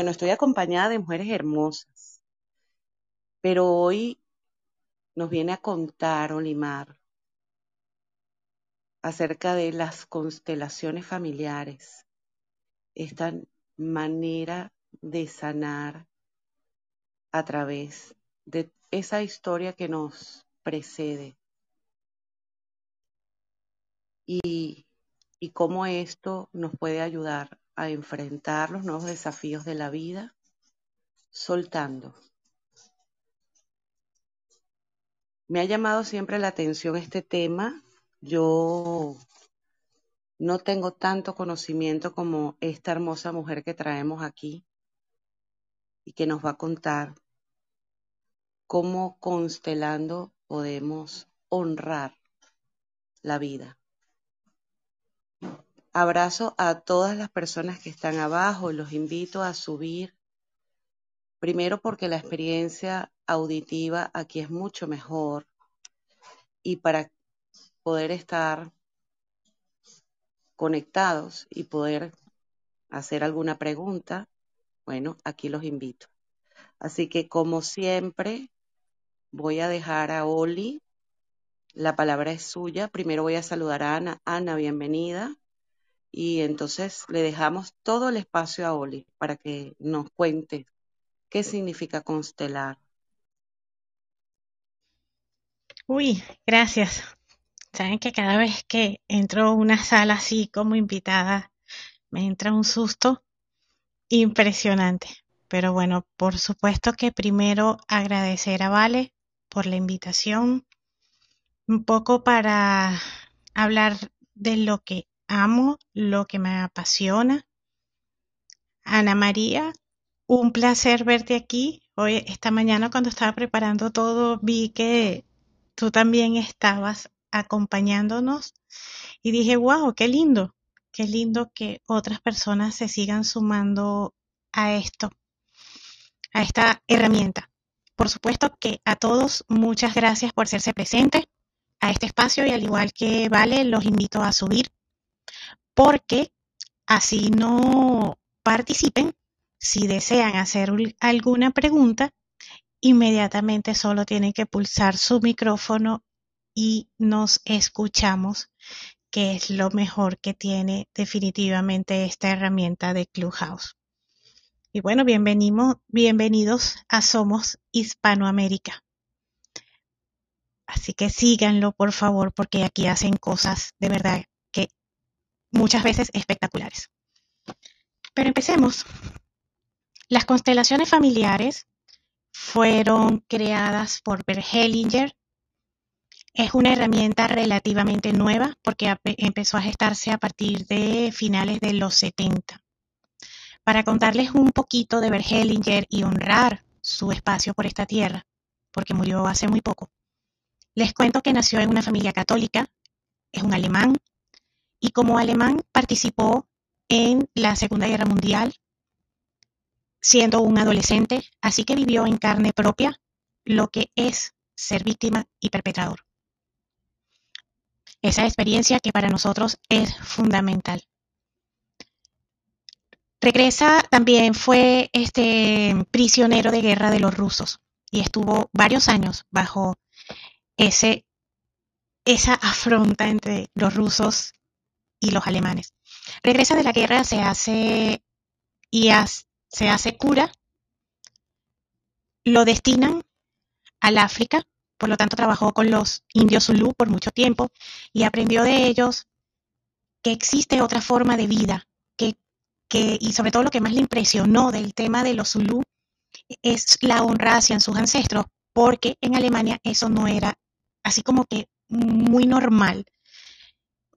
Bueno, estoy acompañada de mujeres hermosas, pero hoy nos viene a contar Olimar acerca de las constelaciones familiares, esta manera de sanar a través de esa historia que nos precede. Y, y cómo esto nos puede ayudar a enfrentar los nuevos desafíos de la vida soltando. Me ha llamado siempre la atención este tema. Yo no tengo tanto conocimiento como esta hermosa mujer que traemos aquí y que nos va a contar cómo constelando podemos honrar la vida. Abrazo a todas las personas que están abajo, los invito a subir. Primero porque la experiencia auditiva aquí es mucho mejor y para poder estar conectados y poder hacer alguna pregunta, bueno, aquí los invito. Así que como siempre, voy a dejar a Oli. La palabra es suya. Primero voy a saludar a Ana. Ana, bienvenida y entonces le dejamos todo el espacio a Oli para que nos cuente qué significa constelar. Uy, gracias. Saben que cada vez que entro a una sala así como invitada, me entra un susto impresionante. Pero bueno, por supuesto que primero agradecer a Vale por la invitación, un poco para hablar de lo que amo, lo que me apasiona. Ana María, un placer verte aquí. Hoy, esta mañana cuando estaba preparando todo, vi que tú también estabas acompañándonos y dije, wow, qué lindo, qué lindo que otras personas se sigan sumando a esto, a esta herramienta. Por supuesto que a todos muchas gracias por hacerse presente a este espacio y al igual que Vale, los invito a subir porque así no participen. Si desean hacer alguna pregunta, inmediatamente solo tienen que pulsar su micrófono y nos escuchamos, que es lo mejor que tiene definitivamente esta herramienta de Clubhouse. Y bueno, bienvenidos, bienvenidos a Somos Hispanoamérica. Así que síganlo, por favor, porque aquí hacen cosas de verdad muchas veces espectaculares. Pero empecemos. Las constelaciones familiares fueron creadas por Bert Hellinger. Es una herramienta relativamente nueva porque empezó a gestarse a partir de finales de los 70. Para contarles un poquito de Bert Hellinger y honrar su espacio por esta tierra, porque murió hace muy poco, les cuento que nació en una familia católica, es un alemán y como alemán participó en la Segunda Guerra Mundial siendo un adolescente, así que vivió en carne propia lo que es ser víctima y perpetrador. Esa experiencia que para nosotros es fundamental. Regresa también fue este prisionero de guerra de los rusos y estuvo varios años bajo ese esa afronta entre los rusos y los alemanes. Regresa de la guerra, se hace y se hace cura, lo destinan al África, por lo tanto trabajó con los indios Zulu por mucho tiempo y aprendió de ellos que existe otra forma de vida, que, que, y sobre todo lo que más le impresionó del tema de los Zulu es la honra hacia sus ancestros, porque en Alemania eso no era así como que muy normal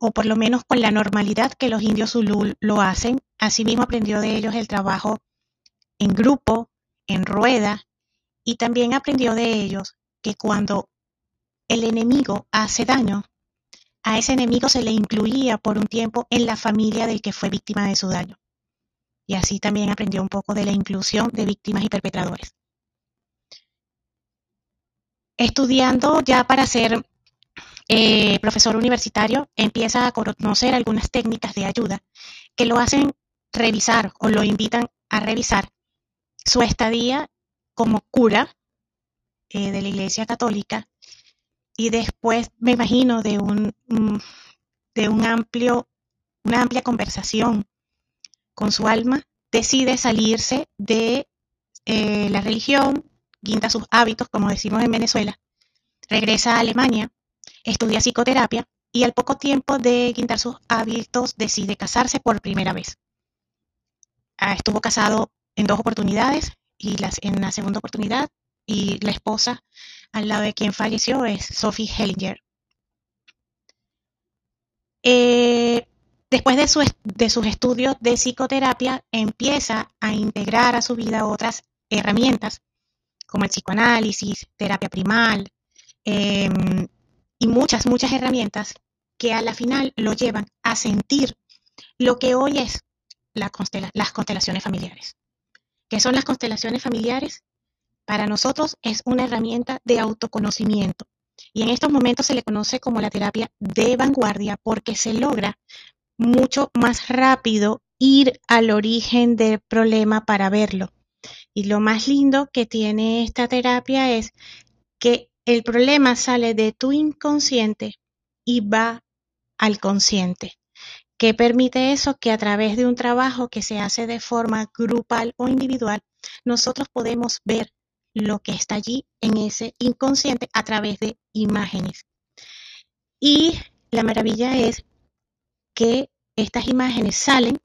o por lo menos con la normalidad que los indios Zulú lo hacen. Asimismo aprendió de ellos el trabajo en grupo, en rueda, y también aprendió de ellos que cuando el enemigo hace daño, a ese enemigo se le incluía por un tiempo en la familia del que fue víctima de su daño. Y así también aprendió un poco de la inclusión de víctimas y perpetradores. Estudiando ya para ser eh, profesor universitario empieza a conocer algunas técnicas de ayuda que lo hacen revisar o lo invitan a revisar su estadía como cura eh, de la Iglesia Católica y después me imagino de un de un amplio una amplia conversación con su alma decide salirse de eh, la religión, guinda sus hábitos, como decimos en Venezuela, regresa a Alemania, estudia psicoterapia y al poco tiempo de guindar sus hábitos decide casarse por primera vez. Ah, estuvo casado en dos oportunidades y en la segunda oportunidad y la esposa al lado de quien falleció es Sophie Hellinger. Eh, después de, de sus estudios de psicoterapia, empieza a integrar a su vida otras herramientas como el psicoanálisis, terapia primal em, y muchas, muchas herramientas que a la final lo llevan a sentir lo que hoy es las constelaciones familiares. ¿Qué son las constelaciones familiares? Para nosotros es una herramienta de autoconocimiento y en estos momentos se le conoce como la terapia de vanguardia porque se logra mucho más rápido ir al origen del problema para verlo. Y lo más lindo que tiene esta terapia es que el problema sale de tu inconsciente y va al consciente. ¿Qué permite eso? Que a través de un trabajo que se hace de forma grupal o individual, nosotros podemos ver lo que está allí en ese inconsciente a través de imágenes. Y la maravilla es que estas imágenes salen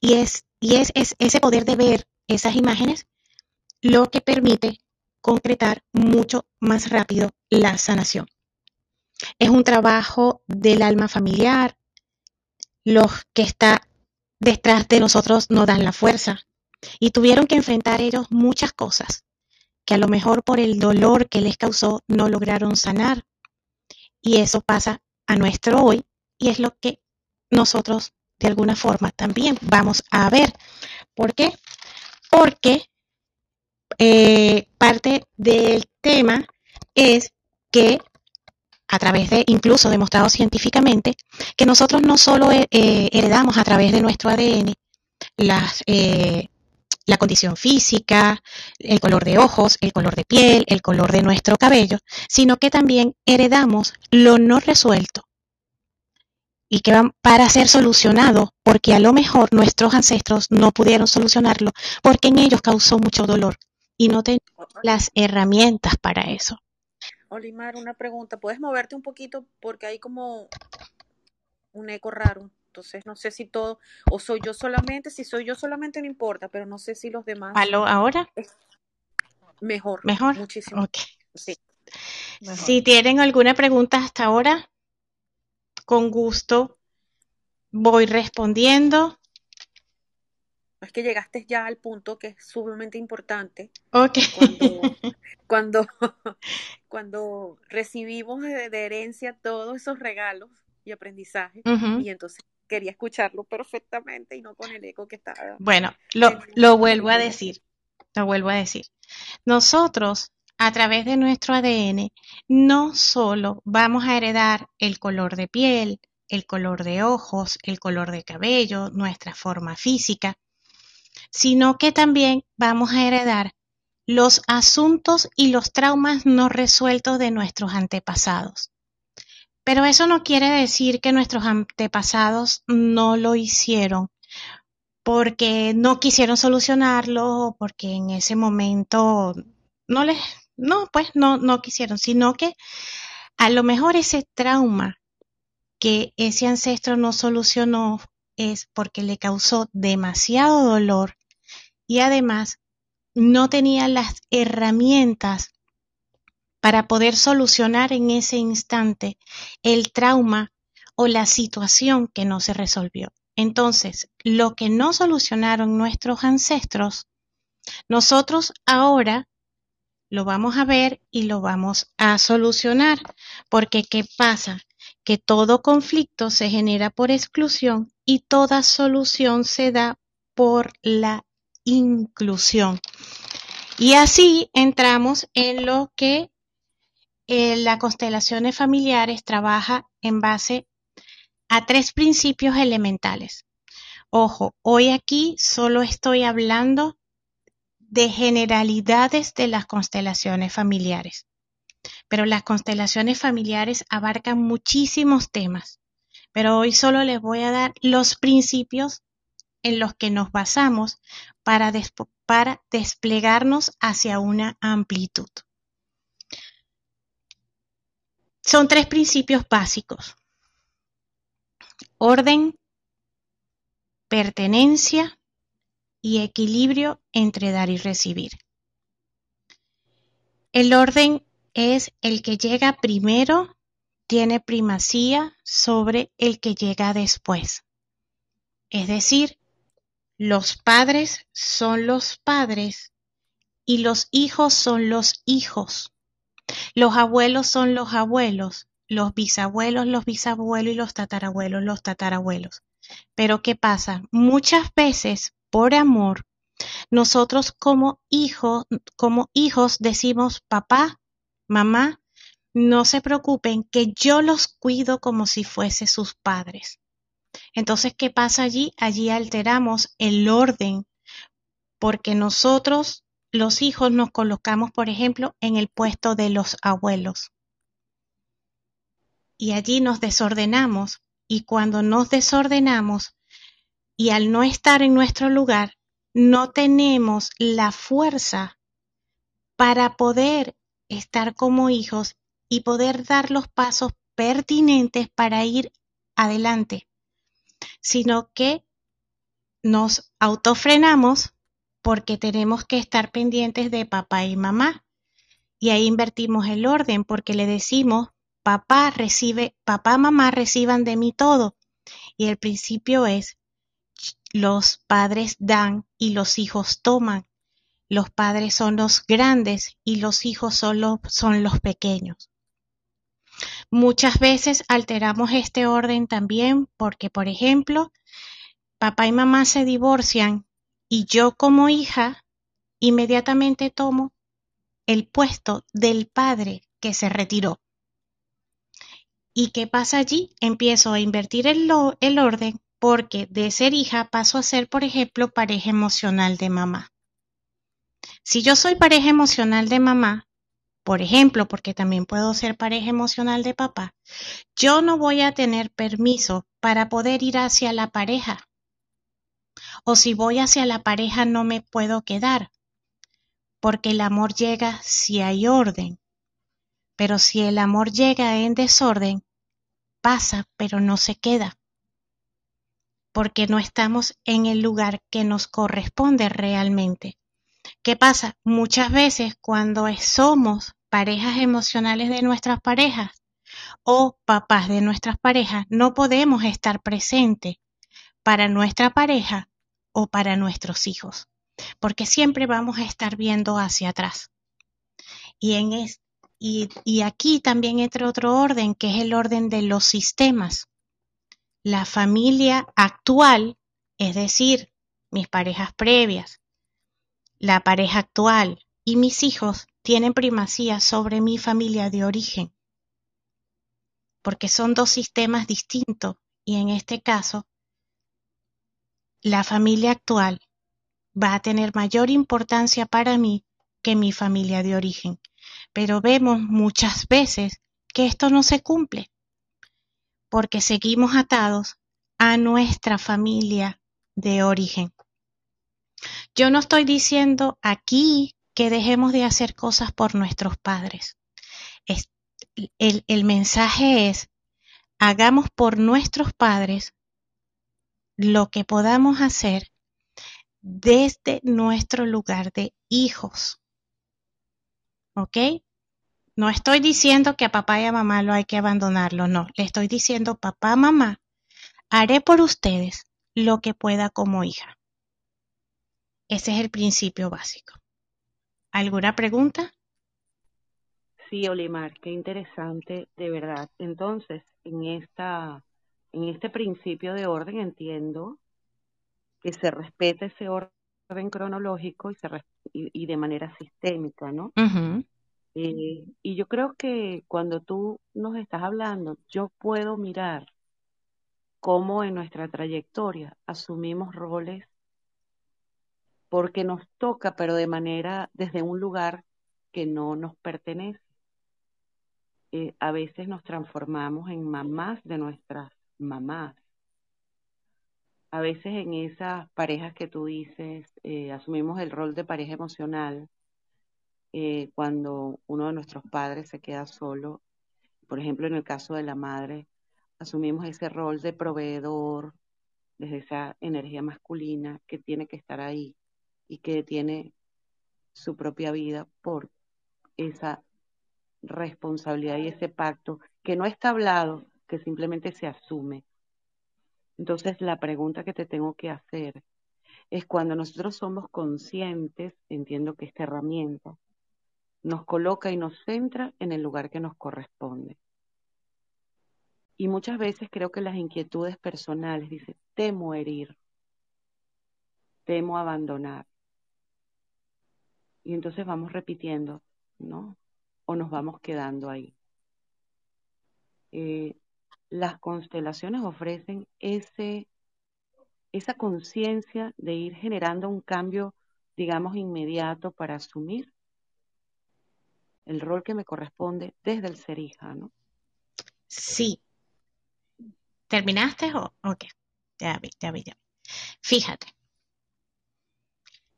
y es, y es, es ese poder de ver esas imágenes lo que permite concretar mucho más rápido la sanación. Es un trabajo del alma familiar. Los que está detrás de nosotros no dan la fuerza y tuvieron que enfrentar ellos muchas cosas que a lo mejor por el dolor que les causó no lograron sanar. Y eso pasa a nuestro hoy y es lo que nosotros de alguna forma también vamos a ver. ¿Por qué? Porque eh, parte del tema es que a través de, incluso demostrado científicamente, que nosotros no solo eh, heredamos a través de nuestro ADN eh, la condición física, el color de ojos, el color de piel, el color de nuestro cabello, sino que también heredamos lo no resuelto. Y que van para ser solucionado, porque a lo mejor nuestros ancestros no pudieron solucionarlo porque en ellos causó mucho dolor y no tenían las herramientas para eso. Olimar, una pregunta, ¿puedes moverte un poquito porque hay como un eco raro? Entonces no sé si todo, o soy yo solamente, si soy yo solamente no importa, pero no sé si los demás. ¿Aló ahora? Mejor. Mejor. Muchísimo. Ok. Sí. Si tienen alguna pregunta hasta ahora, con gusto voy respondiendo. Es que llegaste ya al punto que es sumamente importante. Ok. Cuando, cuando, recibimos de, herencia todos esos regalos y aprendizaje, y entonces quería escucharlo perfectamente y no con el eco que estaba. Bueno, lo, lo vuelvo a decir, lo vuelvo a decir. Nosotros, a través de nuestro ADN, no solo vamos a heredar el color de piel, el color de ojos, el color de cabello, nuestra forma física, sino que también vamos a heredar los asuntos y los traumas no resueltos de nuestros antepasados. Pero eso no quiere decir que nuestros antepasados no lo hicieron porque no quisieron solucionarlo o porque en ese momento no les, no, pues no, no quisieron, sino que a lo mejor ese trauma que ese ancestro no solucionó es porque le causó demasiado dolor y además no tenía las herramientas para poder solucionar en ese instante el trauma o la situación que no se resolvió. Entonces, lo que no solucionaron nuestros ancestros, nosotros ahora lo vamos a ver y lo vamos a solucionar. Porque, ¿qué pasa? Que todo conflicto se genera por exclusión y toda solución se da por la inclusión. Y así entramos en lo que eh, las constelaciones familiares trabaja en base a tres principios elementales. Ojo, hoy aquí solo estoy hablando de generalidades de las constelaciones familiares. Pero las constelaciones familiares abarcan muchísimos temas. Pero hoy solo les voy a dar los principios en los que nos basamos para, desplegarnos hacia una amplitud. Son tres principios básicos. Orden, pertenencia y equilibrio entre dar y recibir. El orden es el que llega primero, tiene primacía sobre el que llega después. Es decir, los padres son los padres y los hijos son los hijos. Los abuelos son los abuelos, los bisabuelos, los bisabuelos y los tatarabuelos, los tatarabuelos. Pero ¿qué pasa? Muchas veces, por amor, nosotros como hijos, como hijos decimos, papá, mamá, no se preocupen, que yo los cuido como si fuese sus padres. Entonces, ¿qué pasa allí? Allí alteramos el orden, porque nosotros, los hijos, nos colocamos, por ejemplo, en el puesto de los abuelos. Y allí nos desordenamos, y cuando nos desordenamos, y al no estar en nuestro lugar, no tenemos la fuerza para poder estar como hijos y poder dar los pasos pertinentes para ir adelante sino que nos autofrenamos porque tenemos que estar pendientes de papá y mamá. Y ahí invertimos el orden porque le decimos, papá recibe, papá, mamá reciban de mí todo. Y el principio es, los padres dan y los hijos toman. Los padres son los grandes y los hijos son son los pequeños. Muchas veces alteramos este orden también porque, por ejemplo, papá y mamá se divorcian y yo como hija inmediatamente tomo el puesto del padre que se retiró. ¿Y qué pasa allí? Empiezo a invertir el, el orden porque de ser hija paso a ser, por ejemplo, pareja emocional de mamá. Si yo soy pareja emocional de mamá, por ejemplo, porque también puedo ser pareja emocional de papá, yo no voy a tener permiso para poder ir hacia la pareja. O si voy hacia la pareja no me puedo quedar, porque el amor llega si hay orden. Pero si el amor llega en desorden, pasa, pero no se queda, porque no estamos en el lugar que nos corresponde realmente. ¿Qué pasa? Muchas veces cuando somos parejas emocionales de nuestras parejas o papás de nuestras parejas, no podemos estar presentes para nuestra pareja o para nuestros hijos, porque siempre vamos a estar viendo hacia atrás. Y, en y, y aquí también entra otro orden, que es el orden de los sistemas. La familia actual, es decir, mis parejas previas, la pareja actual y mis hijos tienen primacía sobre mi familia de origen, porque son dos sistemas distintos y en este caso la familia actual va a tener mayor importancia para mí que mi familia de origen. Pero vemos muchas veces que esto no se cumple, porque seguimos atados a nuestra familia de origen. Yo no estoy diciendo aquí que dejemos de hacer cosas por nuestros padres. el, el mensaje es, hagamos por nuestros padres lo que podamos hacer desde nuestro lugar de hijos. ¿Ok? No estoy diciendo que a papá y a mamá lo hay que abandonarlo, no. Le estoy diciendo, papá, mamá, haré por ustedes lo que pueda como hija. Ese es el principio básico. ¿Alguna pregunta? Sí, Olimar, qué interesante, de verdad. Entonces, en esta, en este principio de orden entiendo que se respete ese orden cronológico y, se, y, de manera sistémica, ¿no? Eh, y yo creo que cuando tú nos estás hablando, yo puedo mirar cómo en nuestra trayectoria asumimos roles porque nos toca, pero de manera, desde un lugar que no nos pertenece. Eh, a veces nos transformamos en mamás de nuestras mamás. A veces en esas parejas que tú dices, eh, asumimos el rol de pareja emocional eh, cuando uno de nuestros padres se queda solo. Por ejemplo, en el caso de la madre, asumimos ese rol de proveedor desde esa energía masculina que tiene que estar ahí y que tiene su propia vida por esa responsabilidad y ese pacto que no está hablado, que simplemente se asume. Entonces, la pregunta que te tengo que hacer es cuando nosotros somos conscientes, entiendo que esta herramienta nos coloca y nos centra en el lugar que nos corresponde. Y muchas veces creo que las inquietudes personales, dice, temo herir, temo abandonar. Y entonces vamos repitiendo, ¿no? O nos vamos quedando ahí. Eh, las constelaciones ofrecen ese, esa conciencia de ir generando un cambio, digamos, inmediato para asumir el rol que me corresponde desde el ser hija, ¿no? Sí, ¿Terminaste o, qué? Ya vi, ya vi, ya vi. Fíjate.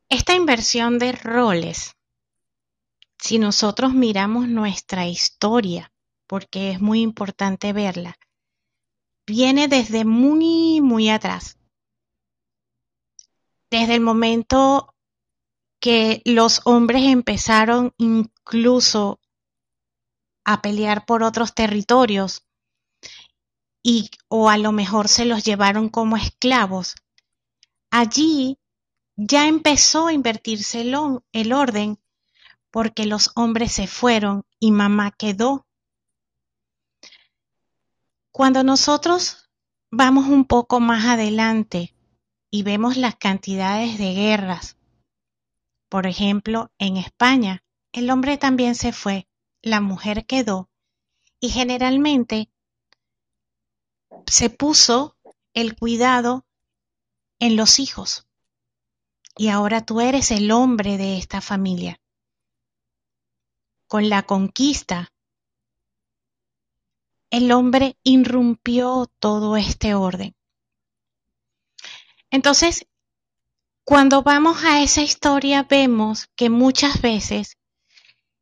Esta inversión de roles, si nosotros miramos nuestra historia, porque es muy importante verla, viene desde muy, muy atrás. Desde el momento que los hombres empezaron incluso a pelear por otros territorios y o a lo mejor se los llevaron como esclavos. Allí ya empezó a invertirse el, orden porque los hombres se fueron y mamá quedó. Cuando nosotros vamos un poco más adelante y vemos las cantidades de guerras, por ejemplo, en España, el hombre también se fue, la mujer quedó, y generalmente se puso el cuidado en los hijos. Y ahora tú eres el hombre de esta familia. Con la conquista, el hombre irrumpió todo este orden. Entonces, cuando vamos a esa historia vemos que muchas veces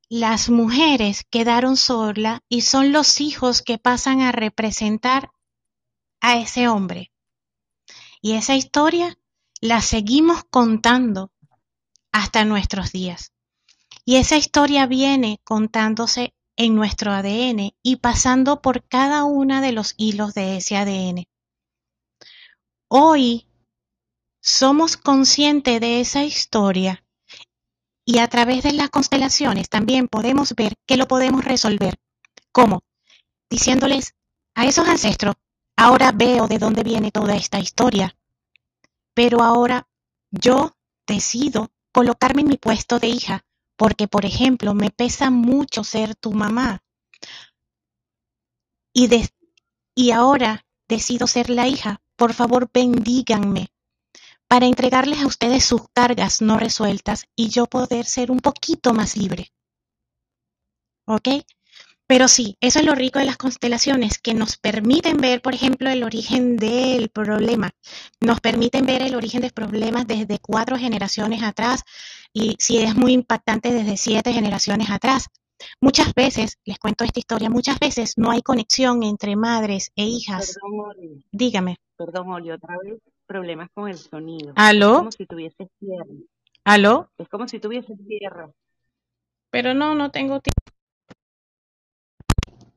las mujeres quedaron solas y son los hijos que pasan a representar a ese hombre. Y esa historia la seguimos contando hasta nuestros días. Y esa historia viene contándose en nuestro ADN y pasando por cada uno de los hilos de ese ADN. Hoy somos conscientes de esa historia y a través de las constelaciones también podemos ver que lo podemos resolver. ¿Cómo? Diciéndoles a esos ancestros Ahora veo de dónde viene toda esta historia. Pero ahora yo decido colocarme en mi puesto de hija, porque, por ejemplo, me pesa mucho ser tu mamá. Y, y ahora decido ser la hija. Por favor, bendíganme para entregarles a ustedes sus cargas no resueltas y yo poder ser un poquito más libre. ¿Ok? Pero sí, eso es lo rico de las constelaciones, que nos permiten ver, por ejemplo, el origen del problema, nos permiten ver el origen de problemas desde cuatro generaciones atrás y si es muy impactante desde siete generaciones atrás. Muchas veces, les cuento esta historia, muchas veces no hay conexión entre madres e hijas. Perdón, Dígame. Perdón, Oli, otra vez problemas con el sonido. ¿Aló? Es como si tuviese tierra. ¿Aló? Es como si tuviese tierra. Pero no, no tengo tiempo.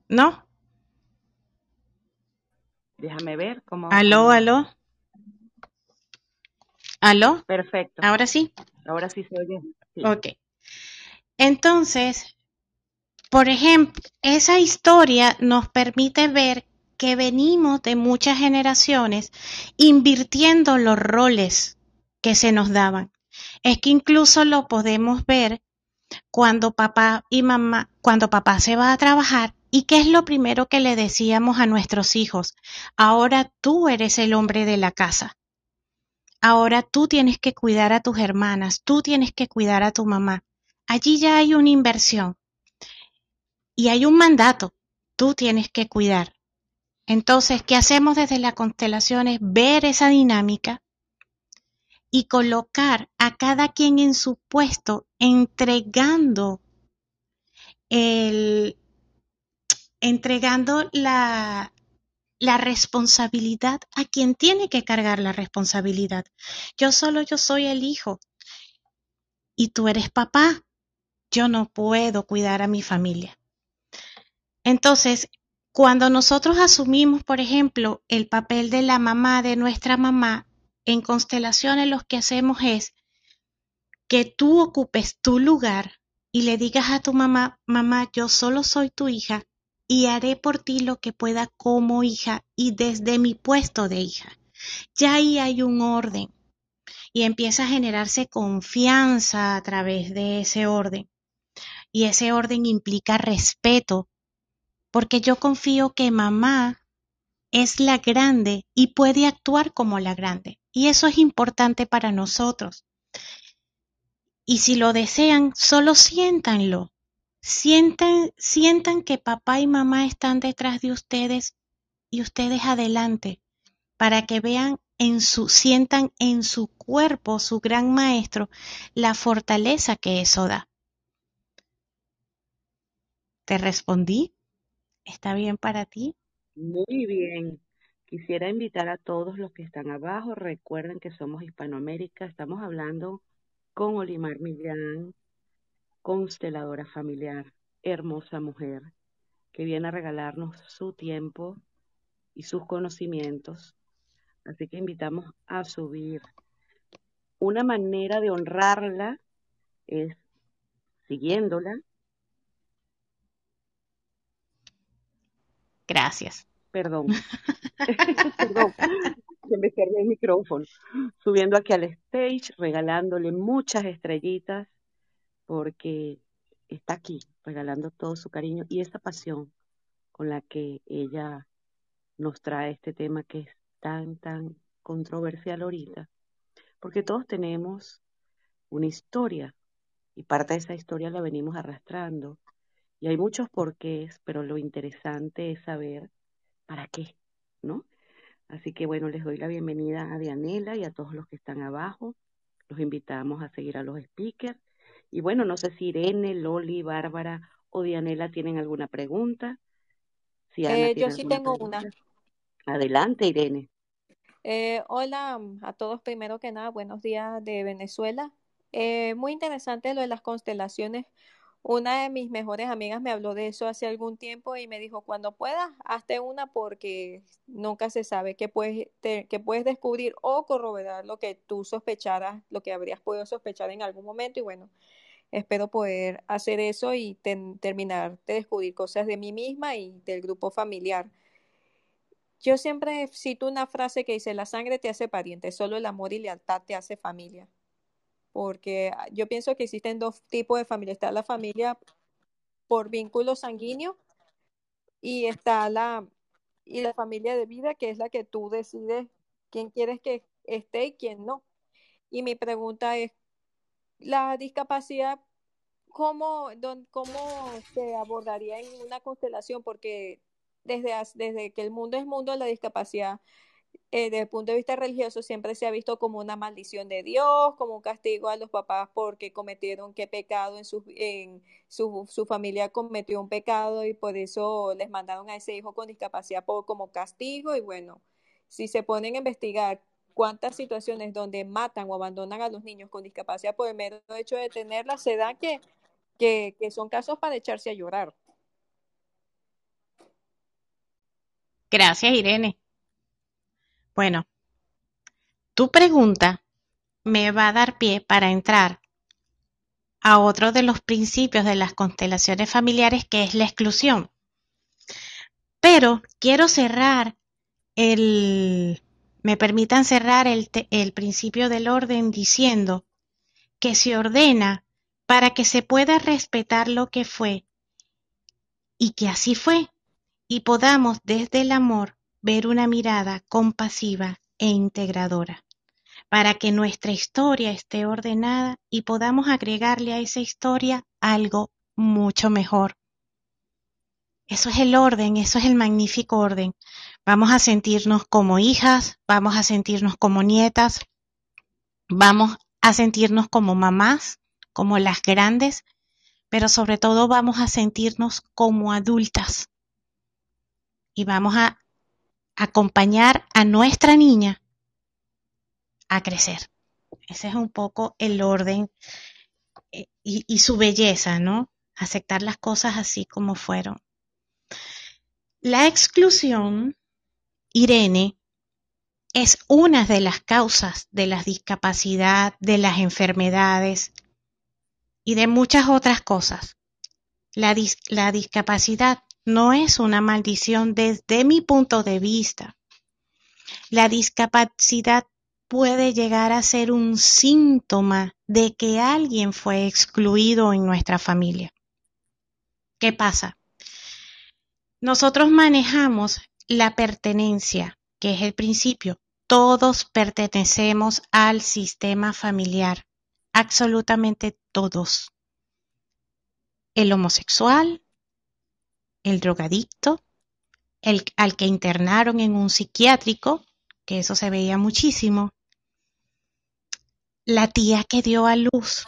¿No? Déjame ver cómo. Aló, aló. ¿Aló? Perfecto. ¿Ahora sí? Ahora sí se oye. Ok. Entonces, por ejemplo, esa historia nos permite ver que venimos de muchas generaciones invirtiendo los roles que se nos daban. Es que incluso lo podemos ver cuando papá y mamá, cuando papá se va a trabajar, ¿Y qué es lo primero que le decíamos a nuestros hijos? Ahora tú eres el hombre de la casa. ahora tú tienes que cuidar a tus hermanas, tú tienes que cuidar a tu mamá. Allí ya hay una inversión y hay un mandato, tú tienes que cuidar. Entonces, ¿qué hacemos desde la constelación? Es ver esa dinámica y colocar a cada quien en su puesto, entregando el, entregando la, la responsabilidad a quien tiene que cargar la responsabilidad. Yo solo yo soy el hijo y tú eres papá. Yo no puedo cuidar a mi familia. Entonces, cuando nosotros asumimos, por ejemplo, el papel de la mamá, de nuestra mamá, en constelaciones lo que hacemos es que tú ocupes tu lugar y le digas a tu mamá, mamá, yo solo soy tu hija y haré por ti lo que pueda como hija y desde mi puesto de hija. Ya ahí hay un orden y empieza a generarse confianza a través de ese orden. Y ese orden implica respeto, porque yo confío que mamá es la grande y puede actuar como la grande. Y eso es importante para nosotros. Y si lo desean, solo siéntanlo. Sientan, sientan que papá y mamá están detrás de ustedes y ustedes adelante, para que vean en su, sientan en su cuerpo, su gran maestro, la fortaleza que eso da. ¿Te respondí? ¿Está bien para ti? Muy bien. Quisiera invitar a todos los que están abajo. Recuerden que somos Hispanoamérica. Estamos hablando con Olimar Millán, consteladora familiar, hermosa mujer, que viene a regalarnos su tiempo y sus conocimientos. Así que invitamos a subir. Una manera de honrarla es siguiéndola. Gracias. Perdón. Perdón, que me cerré el micrófono. Subiendo aquí al stage, regalándole muchas estrellitas porque está aquí regalando todo su cariño y esa pasión con la que ella nos trae este tema que es tan, tan controversial ahorita, porque todos tenemos una historia y parte de esa historia la venimos arrastrando y hay muchos porqués, pero lo interesante es saber para qué, ¿no? Así que bueno, les doy la bienvenida a Dianela y a todos los que están abajo. Los invitamos a seguir a los speakers y bueno, no sé si Irene, Loli, Bárbara o Dianela tienen alguna pregunta. Si eh, yo sí tengo una. Adelante, Irene. Eh, hola a todos, primero que nada, buenos días de Venezuela. Eh, muy interesante lo de las constelaciones. Una de mis mejores amigas me habló de eso hace algún tiempo y me dijo, cuando puedas, hazte una porque nunca se sabe que puedes, que puedes descubrir o corroborar lo que tú sospecharas, lo que habrías podido sospechar en algún momento. Y bueno, espero poder hacer eso y terminar de descubrir cosas de mí misma y del grupo familiar. Yo siempre cito una frase que dice, la sangre te hace pariente, solo el amor y lealtad te hace familia. Porque yo pienso que existen dos tipos de familia. Está la familia por vínculo sanguíneo y está la, y la familia de vida, que es la que tú decides quién quieres que esté y quién no. Y mi pregunta es, la discapacidad, ¿cómo, cómo se abordaría en una constelación? Porque desde, desde que el mundo es mundo, la discapacidad eh, desde el punto de vista religioso siempre se ha visto como una maldición de Dios, como un castigo a los papás porque cometieron qué pecado en, su, en su, familia cometió un pecado y por eso les mandaron a ese hijo con discapacidad por, como castigo y bueno, si se ponen a investigar cuántas situaciones donde matan o abandonan a los niños con discapacidad por el mero hecho de tenerla, se da que, que son casos para echarse a llorar. Gracias, Irene. Bueno, tu pregunta me va a dar pie para entrar a otro de los principios de las constelaciones familiares que es la exclusión. Pero quiero cerrar el, me permitan cerrar el, el principio del orden diciendo que se ordena para que se pueda respetar lo que fue y que así fue y podamos desde el amor ver una mirada compasiva e integradora. para que nuestra historia esté ordenada y podamos agregarle a esa historia algo mucho mejor. Eso es el orden, eso es el magnífico orden. Vamos a sentirnos como hijas, vamos a sentirnos como nietas, vamos a sentirnos como mamás, como las grandes, pero sobre todo vamos a sentirnos como adultas. Y vamos a acompañar a nuestra niña a crecer. Ese es un poco el orden eh, y, su belleza, ¿no? Aceptar las cosas así como fueron. La exclusión, Irene, es una de las causas de la discapacidad, de las enfermedades y de muchas otras cosas. La, la discapacidad no es una maldición desde mi punto de vista. La discapacidad puede llegar a ser un síntoma de que alguien fue excluido en nuestra familia. ¿Qué pasa? Nosotros manejamos la pertenencia, que es el principio. Todos pertenecemos al sistema familiar, absolutamente todos. El homosexual, el drogadicto, el, al que internaron en un psiquiátrico, que eso se veía muchísimo, la tía que dio a luz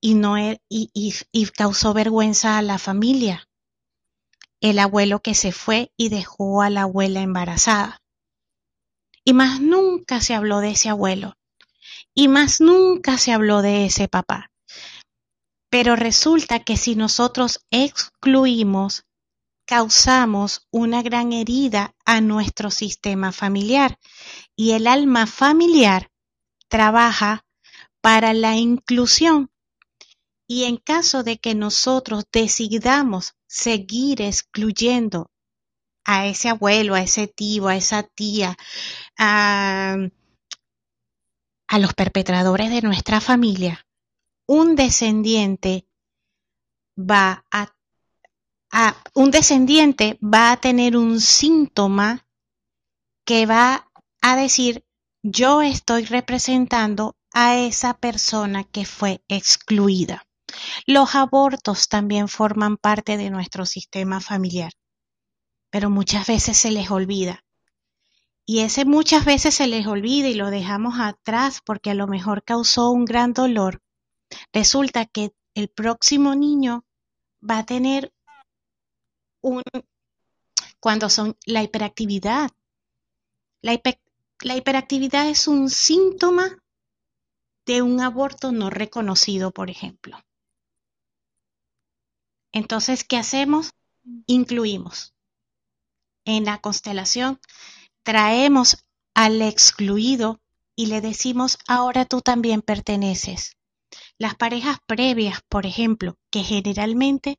y, no, e, y, y, causó vergüenza a la familia, el abuelo que se fue y dejó a la abuela embarazada. Y más nunca se habló de ese abuelo, y más nunca se habló de ese papá. Pero resulta que si nosotros excluimos, causamos una gran herida a nuestro sistema familiar y el alma familiar trabaja para la inclusión. Y en caso de que nosotros decidamos seguir excluyendo a ese abuelo, a ese tío, a esa tía, a, los perpetradores de nuestra familia, un descendiente va a, un descendiente va a tener un síntoma que va a decir yo estoy representando a esa persona que fue excluida. Los abortos también forman parte de nuestro sistema familiar, pero muchas veces se les olvida. Y ese muchas veces se les olvida y lo dejamos atrás porque a lo mejor causó un gran dolor. Resulta que el próximo niño va a tener cuando son la hiperactividad. La, la hiperactividad es un síntoma de un aborto no reconocido, por ejemplo. Entonces, ¿qué hacemos? Incluimos. En la constelación traemos al excluido y le decimos, ahora tú también perteneces. Las parejas previas, por ejemplo, que generalmente,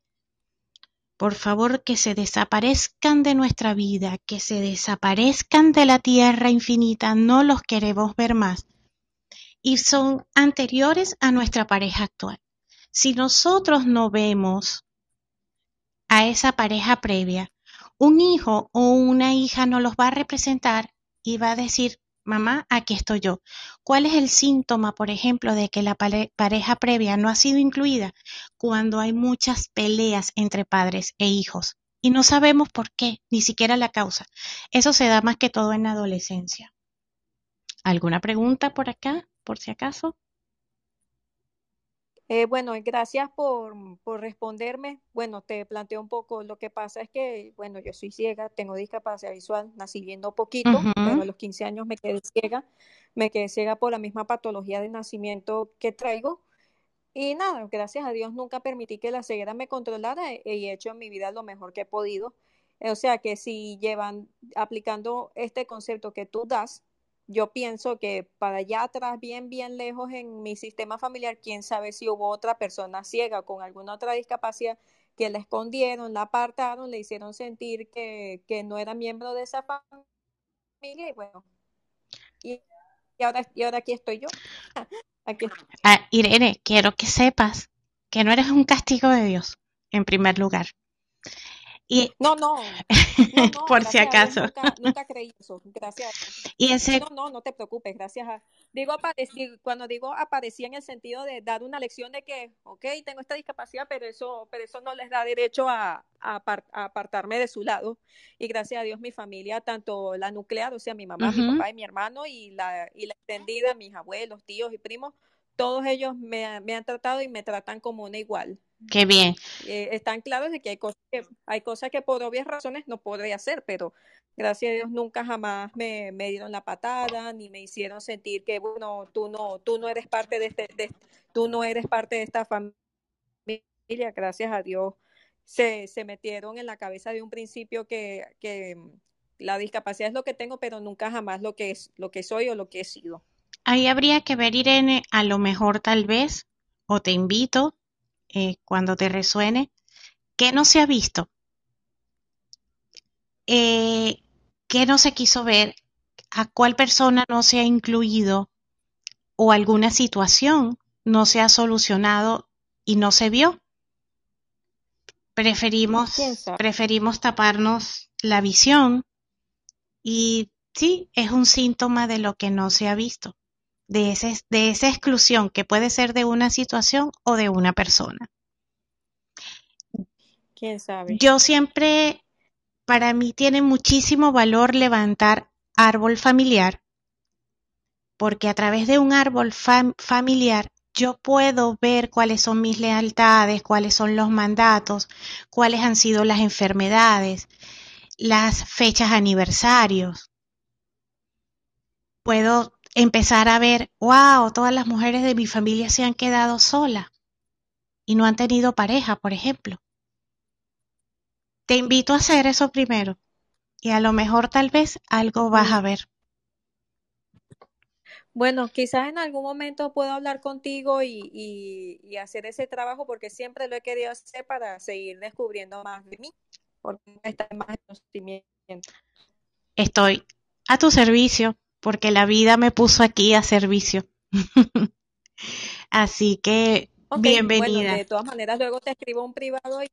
por favor, que se desaparezcan de nuestra vida, que se desaparezcan de la tierra infinita, no los queremos ver más y son anteriores a nuestra pareja actual. Si nosotros no vemos a esa pareja previa, un hijo o una hija nos los va a representar y va a decir, mamá, aquí estoy yo. ¿Cuál es el síntoma, por ejemplo, de que la pareja previa no ha sido incluida? Cuando hay muchas peleas entre padres e hijos y no sabemos por qué, ni siquiera la causa. Eso se da más que todo en la adolescencia. ¿Alguna pregunta por acá? por si acaso. Eh, bueno, gracias por, por, responderme. Bueno, te planteo un poco, lo que pasa es que, bueno, yo soy ciega, tengo discapacidad visual, nací viendo poquito, pero a los 15 años me quedé ciega, me quedé ciega por la misma patología de nacimiento que traigo. Y nada, gracias a Dios nunca permití que la ceguera me controlara y he hecho en mi vida lo mejor que he podido. O sea que si llevan aplicando este concepto que tú das, yo pienso que para allá atrás, bien, bien lejos en mi sistema familiar, quién sabe si hubo otra persona ciega con alguna otra discapacidad que la escondieron, la apartaron, le hicieron sentir que, que no era miembro de esa familia y bueno, y, ahora, y ahora aquí estoy yo. aquí ah, Irene, quiero que sepas que no eres un castigo de Dios, en primer lugar. Y, no, no, por si acaso. Nunca, creí eso, gracias. Y ese... No, no, no te preocupes, gracias a... Digo, cuando digo aparecía en el sentido de dar una lección de que, ok, tengo esta discapacidad, pero eso, pero eso no les da derecho a, apartarme de su lado. Y gracias a Dios mi familia, tanto la nuclear, o sea, mi mamá, mi papá y mi hermano, y la, y la extendida, mis abuelos, tíos y primos, todos ellos me, me han tratado y me tratan como una igual. Qué bien. Eh, están claros de que hay cosas que, hay cosas que por obvias razones no podría hacer, pero gracias a Dios nunca jamás me, me, dieron la patada ni me hicieron sentir que bueno tú no tú no eres parte de este de, tú no eres parte de esta familia gracias a Dios se, se metieron en la cabeza de un principio que, que la discapacidad es lo que tengo pero nunca jamás lo que es lo que soy o lo que he sido ahí habría que ver Irene a lo mejor tal vez o te invito eh, cuando te resuene, ¿qué no se ha visto? Eh, ¿Qué no se quiso ver? ¿A cuál persona no se ha incluido? ¿O alguna situación no se ha solucionado y no se vio? Preferimos, preferimos taparnos la visión y sí, es un síntoma de lo que no se ha visto de, ese, de esa exclusión que puede ser de una situación o de una persona. ¿Quién sabe? Yo siempre, para mí tiene muchísimo valor levantar árbol familiar, porque a través de un árbol familiar yo puedo ver cuáles son mis lealtades, cuáles son los mandatos, cuáles han sido las enfermedades, las fechas aniversarios. Puedo empezar a ver, wow, todas las mujeres de mi familia se han quedado solas y no han tenido pareja, por ejemplo. Te invito a hacer eso primero y a lo mejor tal vez algo vas a ver. Bueno, quizás en algún momento puedo hablar contigo y, y, hacer ese trabajo porque siempre lo he querido hacer para seguir descubriendo más de mí, porque está más conocimiento. Estoy a tu servicio porque la vida me puso aquí a servicio. Así que bienvenida. de todas maneras, luego te escribo un privado y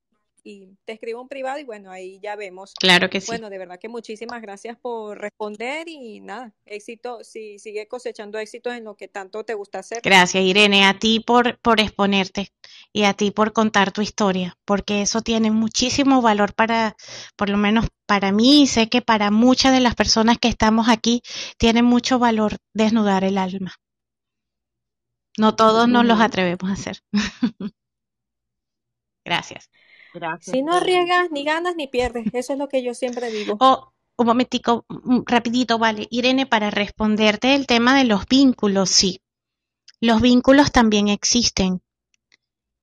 y te escribo un privado y bueno, ahí ya vemos. Claro que sí. Bueno, de verdad que muchísimas gracias por responder y nada, éxito, si sigue cosechando éxitos en lo que tanto te gusta hacer. Gracias, Irene, a ti por, por exponerte y a ti por contar tu historia, porque eso tiene muchísimo valor para, por lo menos para mí, y sé que para muchas de las personas que estamos aquí, tiene mucho valor desnudar el alma. No todos nos los atrevemos a hacer. Gracias. Si no arriesgas, ni ganas ni pierdes. Eso es lo que yo siempre digo. Oh, un momentico, mm, rapidito, vale. Irene, para responderte el tema de los vínculos, sí. Los vínculos también existen.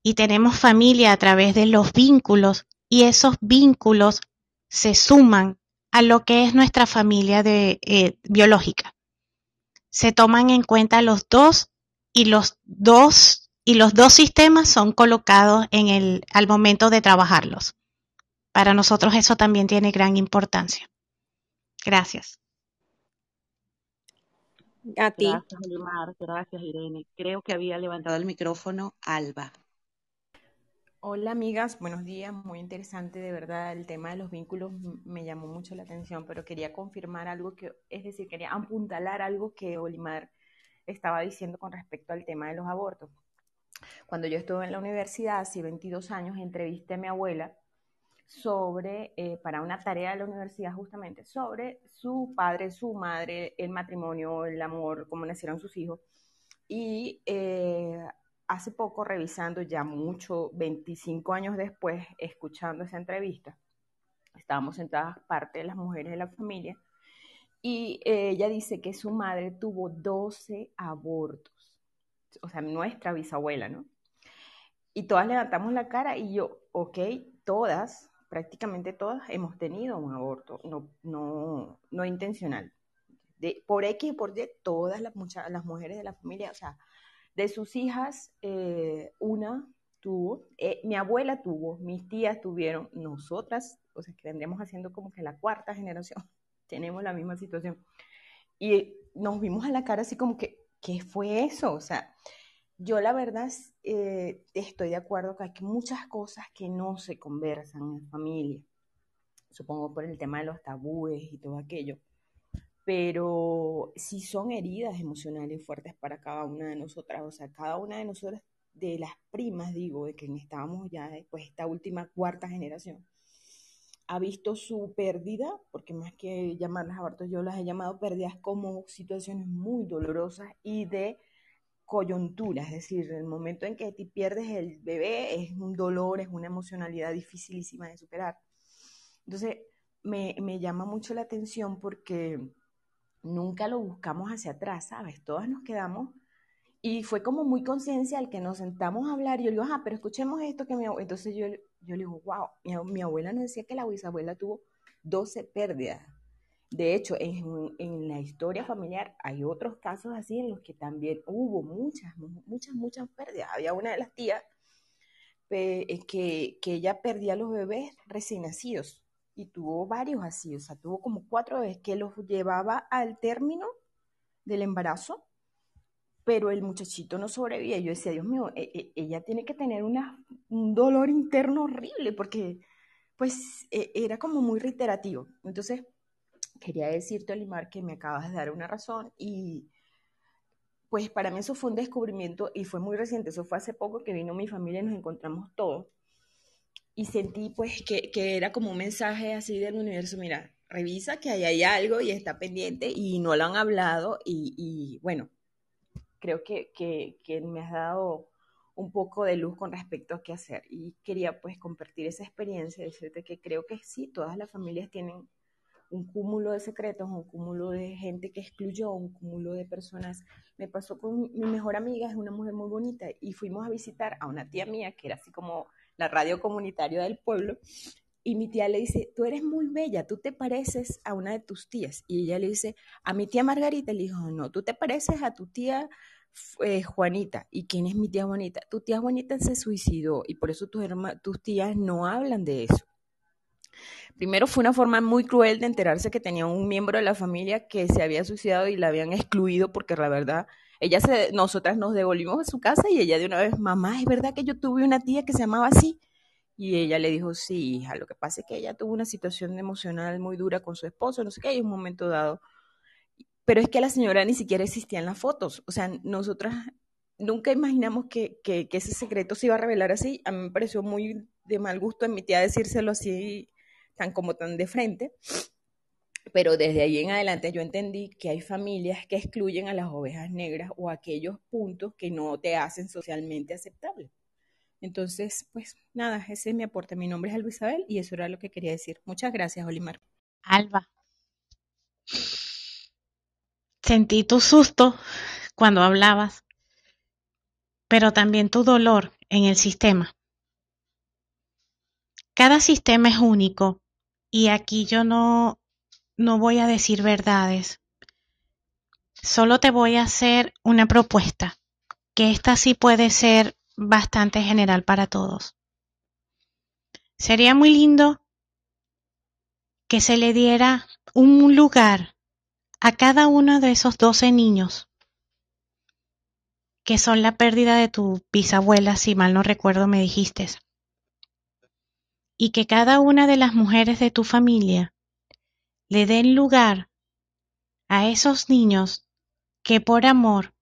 Y tenemos familia a través de los vínculos. Y esos vínculos se suman a lo que es nuestra familia de, eh, biológica. Se toman en cuenta los dos y los dos y los dos sistemas son colocados en el, al momento de trabajarlos. Para nosotros eso también tiene gran importancia. Gracias. A ti. Gracias, Gracias, Irene. Creo que había levantado el micrófono Alba. Hola amigas, buenos días. Muy interesante, de verdad, el tema de los vínculos me llamó mucho la atención, pero quería confirmar algo que, es decir, quería apuntalar algo que Olimar estaba diciendo con respecto al tema de los abortos. Cuando yo estuve en la universidad, hace 22 años, entrevisté a mi abuela sobre, eh, para una tarea de la universidad justamente, sobre su padre, su madre, el matrimonio, el amor, cómo nacieron sus hijos. Y eh, hace poco, revisando ya mucho, 25 años después, escuchando esa entrevista, estábamos sentadas parte de las mujeres de la familia, y eh, ella dice que su madre tuvo 12 abortos o sea, nuestra bisabuela, ¿no? Y todas levantamos la cara y yo, ok, todas, prácticamente todas, hemos tenido un aborto, no, no, no intencional. De, por X y por Y, todas las, las mujeres de la familia, o sea, de sus hijas, eh, una tuvo, eh, mi abuela tuvo, mis tías tuvieron, nosotras, o sea, que vendríamos haciendo como que la cuarta generación, tenemos la misma situación. Y nos vimos a la cara así como que, ¿qué fue eso? O sea, yo la verdad eh, estoy de acuerdo que hay muchas cosas que no se conversan en familia. supongo por el tema de los tabúes y todo aquello, pero sí son heridas emocionales fuertes para cada una de nosotras, o sea, cada una de nosotras, de las primas, digo, de que estábamos ya, pues esta última cuarta generación, ha visto su pérdida, porque más que llamarlas abortos, yo las he llamado pérdidas como situaciones muy dolorosas y de coyuntura, es decir, el momento en que te pierdes el bebé es un dolor, es una emocionalidad dificilísima de superar. Entonces, me, me llama mucho la atención porque nunca lo buscamos hacia atrás, ¿sabes? Todas nos quedamos y fue como muy conciencia al que nos sentamos a hablar y yo digo, ah, pero escuchemos esto que abuela, entonces yo, yo le digo, wow, mi, abuela nos decía que la bisabuela tuvo 12 pérdidas. De hecho, en, en, la historia familiar hay otros casos así en los que también hubo muchas, muchas, muchas pérdidas. Había una de las tías eh, que, que ella perdía a los bebés recién nacidos y tuvo varios así, o sea, tuvo como cuatro bebés que los llevaba al término del embarazo, pero el muchachito no sobrevivía. Yo decía, Dios mío, e, e, ella tiene que tener un dolor interno horrible porque pues e, era como muy reiterativo. Entonces, quería decirte, Olimar, que me acabas de dar una razón y pues para mí eso fue un descubrimiento y fue muy reciente, eso fue hace poco que vino mi familia y nos encontramos todos y sentí pues que, era como un mensaje así del universo, mira, revisa que ahí hay algo y está pendiente y no lo han hablado y bueno, creo que, que, que, me has dado un poco de luz con respecto a qué hacer y quería pues compartir esa experiencia, decirte que creo que sí, todas las familias tienen un cúmulo de secretos, un cúmulo de gente que excluyó, un cúmulo de personas. Me pasó con mi mejor amiga, es una mujer muy bonita, y fuimos a visitar a una tía mía que era así como la radio comunitaria del pueblo, y mi tía le dice, tú eres muy bella, tú te pareces a una de tus tías. Y ella le dice, a mi tía Margarita, le dijo, no, tú te pareces a tu tía eh, Juanita. ¿Y quién es mi tía Juanita? Tu tía Juanita se suicidó y por eso tus, tus tías no hablan de eso. Primero fue una forma muy cruel de enterarse que tenía un miembro de la familia que se había suicidado y la habían excluido porque la verdad, ella se, nosotras nos devolvimos a su casa y ella de una vez, mamá, ¿es verdad que yo tuve una tía que se llamaba así? Y ella le dijo, sí, hija, lo que pasa es que ella tuvo una situación emocional muy dura con su esposo, no sé qué, hay un momento dado. Pero es que la señora ni siquiera existía en las fotos. O sea, nosotras nunca imaginamos que, que, que ese secreto se iba a revelar así. A mí me pareció muy de mal gusto en mi tía decírselo así tan como tan de frente, pero desde ahí en adelante yo entendí que hay familias que excluyen a las ovejas negras o aquellos puntos que no te hacen socialmente aceptable. Entonces, pues nada, ese es mi aporte. Mi nombre es Alba Isabel y eso era lo que quería decir. Muchas gracias, Olimar. Alba. Sentí tu susto cuando hablabas, pero también tu dolor en el sistema. Cada sistema es único y aquí yo no, no voy a decir verdades. Solo te voy a hacer una propuesta, que esta sí puede ser bastante general para todos. Sería muy lindo que se le diera un lugar a cada uno de esos doce niños que son la pérdida de tu bisabuela, si mal no recuerdo me dijiste y que cada una de las mujeres de tu familia le den lugar a esos niños que por amor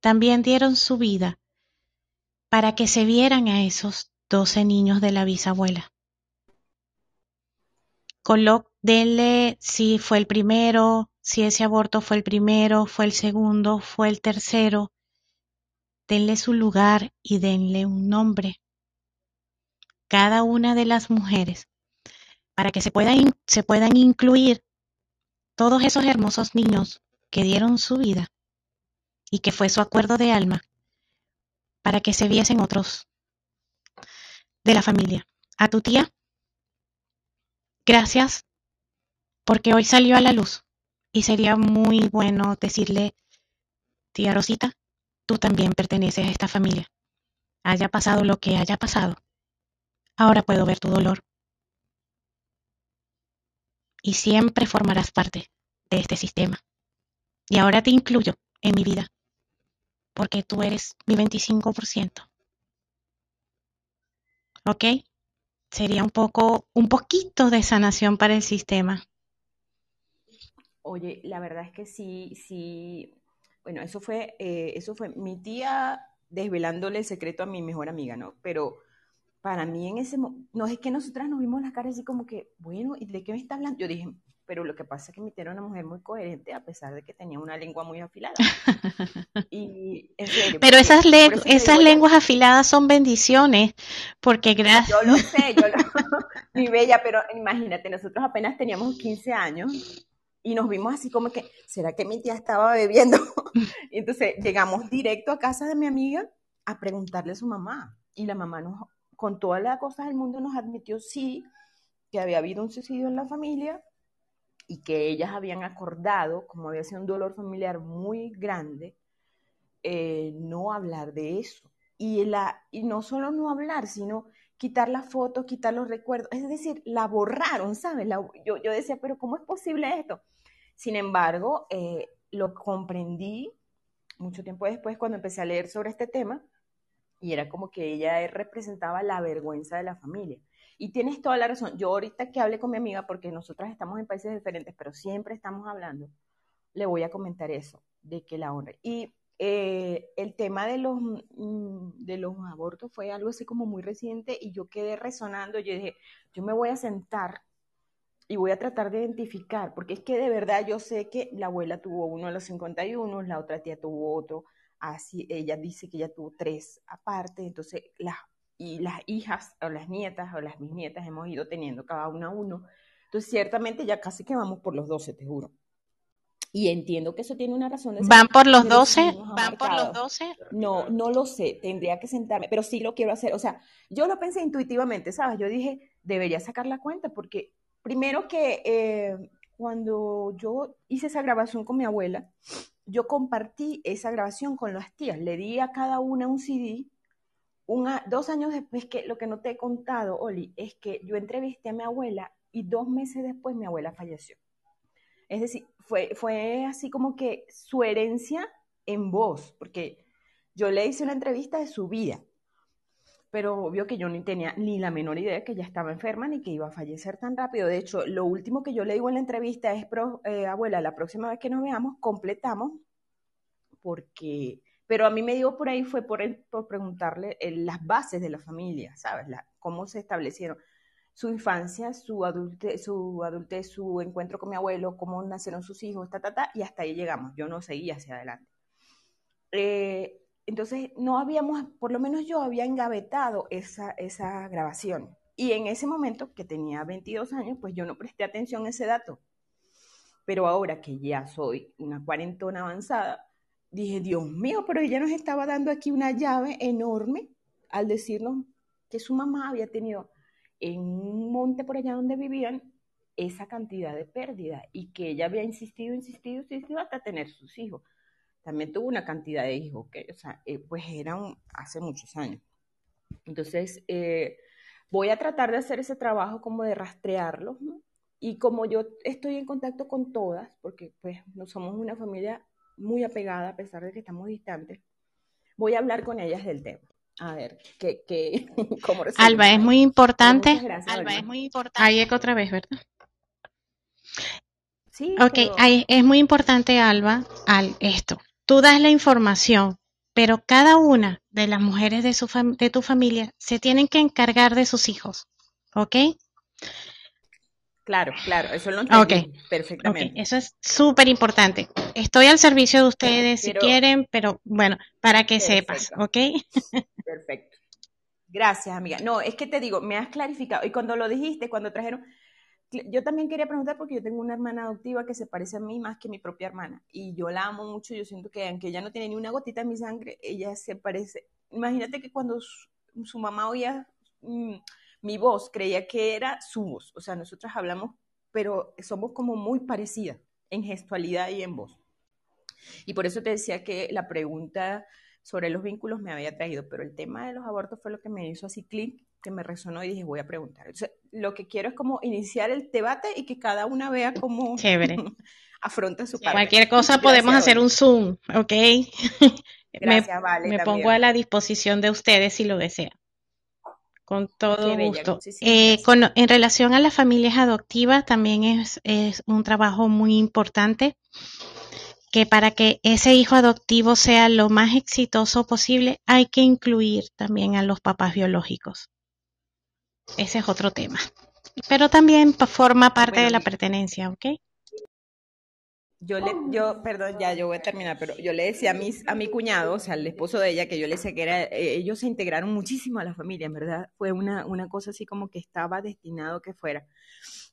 también dieron su vida para que se vieran a esos doce niños de la bisabuela. Colo denle si fue el primero, si ese aborto fue el primero, fue el segundo, fue el tercero, denle su lugar y denle un nombre cada una de las mujeres para que se se puedan incluir todos esos hermosos niños que dieron su vida y que fue su acuerdo de alma para que se viesen otros de la familia. A tu tía, gracias porque hoy salió a la luz y sería muy bueno decirle, tía Rosita, tú también perteneces a esta familia. Haya pasado lo que haya pasado, Ahora puedo ver tu dolor. Y siempre formarás parte de este sistema. Y ahora te incluyo en mi vida, porque tú eres mi 25%. ¿Ok? sería un poco, un poquito de sanación para el sistema. Oye, la verdad es que sí, sí, bueno, eso fue, eh, eso fue mi tía desvelándole el secreto a mi mejor amiga, ¿no? Pero para mí en ese momento, no es que nosotras nos vimos las caras así como que, bueno, ¿y de qué me está hablando? Yo dije, pero lo que pasa es que mi tía era una mujer muy coherente a pesar de que tenía una lengua muy afilada. y, pero esas, esas lenguas afiladas son bendiciones, porque gracias... Yo lo sé, yo lo... mi bella, pero imagínate, nosotros apenas teníamos 15 años y nos vimos así como que, ¿será que mi tía estaba bebiendo? y entonces llegamos directo a casa de mi amiga a preguntarle a su mamá y la mamá nos, con todas las cosas del mundo nos admitió sí, que había habido un suicidio en la familia, y que ellas habían acordado, como había sido un dolor familiar muy grande, eh, no hablar de eso. Y, la, y no solo no hablar, sino quitar la foto, quitar los recuerdos. Es decir, la borraron, ¿sabes? yo, yo, decía, pero ¿cómo es posible esto? Sin embargo, eh, lo comprendí mucho tiempo después cuando empecé a leer sobre este tema y era como que ella representaba la vergüenza de la familia. Y tienes toda la razón. Yo ahorita que hable con mi amiga, porque nosotras estamos en países diferentes, pero siempre estamos hablando, le voy a comentar eso, de que la honra. Y eh, el tema de los, mm, de los abortos fue algo así como muy reciente y yo quedé resonando. Yo dije, yo me voy a sentar y voy a tratar de identificar, porque es que de verdad yo sé que la abuela tuvo uno a los 51, la otra tía tuvo otro, así ella dice que ella tuvo tres aparte, entonces las y las hijas o las nietas o las mis nietas hemos ido teniendo cada una uno. Entonces, ciertamente ya casi que vamos por los 12, te juro. Y entiendo que eso tiene una razón. De ¿Van por los 12? ¿Van por los 12? No, no lo sé, tendría que sentarme, pero sí lo quiero hacer. O sea, yo lo pensé intuitivamente, ¿sabes? Yo dije, debería sacar la cuenta porque primero que eh, cuando yo hice esa grabación con mi abuela, yo compartí esa grabación con las tías, le di a cada una un CD dos años después, que lo que no te he contado, Oli, es que yo entrevisté a mi abuela y dos meses después mi abuela falleció. Es decir, fue, fue así como que su herencia en voz, porque yo le hice una entrevista de su vida, pero obvio que yo ni tenía ni la menor idea que ella estaba enferma ni que iba a fallecer tan rápido. De hecho, lo último que yo le digo en la entrevista es, eh, abuela, la próxima vez que nos veamos, completamos, porque pero a mí me dio por ahí fue por, por preguntarle las bases de la familia, ¿sabes? Cómo se establecieron su infancia, su adultez, su adultez, su encuentro con mi abuelo, cómo nacieron sus hijos, ta, ta, y hasta ahí llegamos. Yo no seguía hacia adelante. Eh, entonces, no habíamos, por lo menos yo había engavetado esa, esa grabación. Y en ese momento, que tenía 22 años, pues yo no presté atención a ese dato. Pero ahora que ya soy una cuarentona avanzada, dije, Dios mío, pero ella nos estaba dando aquí una llave enorme al decirnos que su mamá había tenido en un monte por allá donde vivían esa cantidad de pérdida y que ella había insistido, insistido, insistido hasta tener sus hijos. También tuvo una cantidad de hijos, que, o sea, eh, pues eran hace muchos años. Entonces, eh, voy a tratar de hacer ese trabajo como de rastrearlos, Y como yo estoy en contacto con todas, porque pues no somos una familia muy apegada a pesar de que estamos distantes, voy a hablar con ellas del tema. A ver, ¿qué, qué, cómo Alba, es muy importante. Alba, es muy importante. Ahí eco otra vez, ¿verdad? Sí. Ok, es muy importante, Alba, al esto. Tú das la información, pero cada una de las mujeres de, su de tu familia se tienen que encargar de sus hijos, ¿ok? Claro, claro, eso lo entiendo perfectamente. Eso es súper importante. Estoy al servicio de ustedes si quieren, pero bueno, para que sepas, ¿ok? Perfecto. Gracias, amiga. No, es que te digo, me has clarificado. Y cuando lo dijiste, cuando trajeron, yo también quería preguntar porque yo tengo una hermana adoptiva que se parece a mí más que mi propia hermana. Y yo la amo mucho. Yo siento que aunque ella no tiene ni una gotita en mi sangre, ella se parece. Imagínate que cuando su, mamá oía... Mm, mi voz creía que era su voz. O sea, nosotras hablamos, pero somos como muy parecidas en gestualidad y en voz. Y por eso te decía que la pregunta sobre los vínculos me había traído, pero el tema de los abortos fue lo que me hizo así clic, que me resonó y dije, voy a preguntar. lo que quiero es como iniciar el debate y que cada una vea cómo afronta su parte. Cualquier cosa podemos hacer un Zoom, ¿ok? Gracias, me, vale. Me pongo a la disposición de ustedes si lo desean. Con todo gusto. Eh, en relación a las familias adoptivas, también es, es un trabajo muy importante que para que ese hijo adoptivo sea lo más exitoso posible, hay que incluir también a los papás biológicos. Ese es otro tema. Pero también forma parte de la pertenencia, ¿ok? Yo le, yo, perdón, ya yo voy a terminar, pero yo le decía a mi, a mi cuñado, o sea, al esposo de ella, que yo le decía que era, eh, ellos se integraron muchísimo a la familia, en verdad, fue una, una cosa así como que estaba destinado que fuera.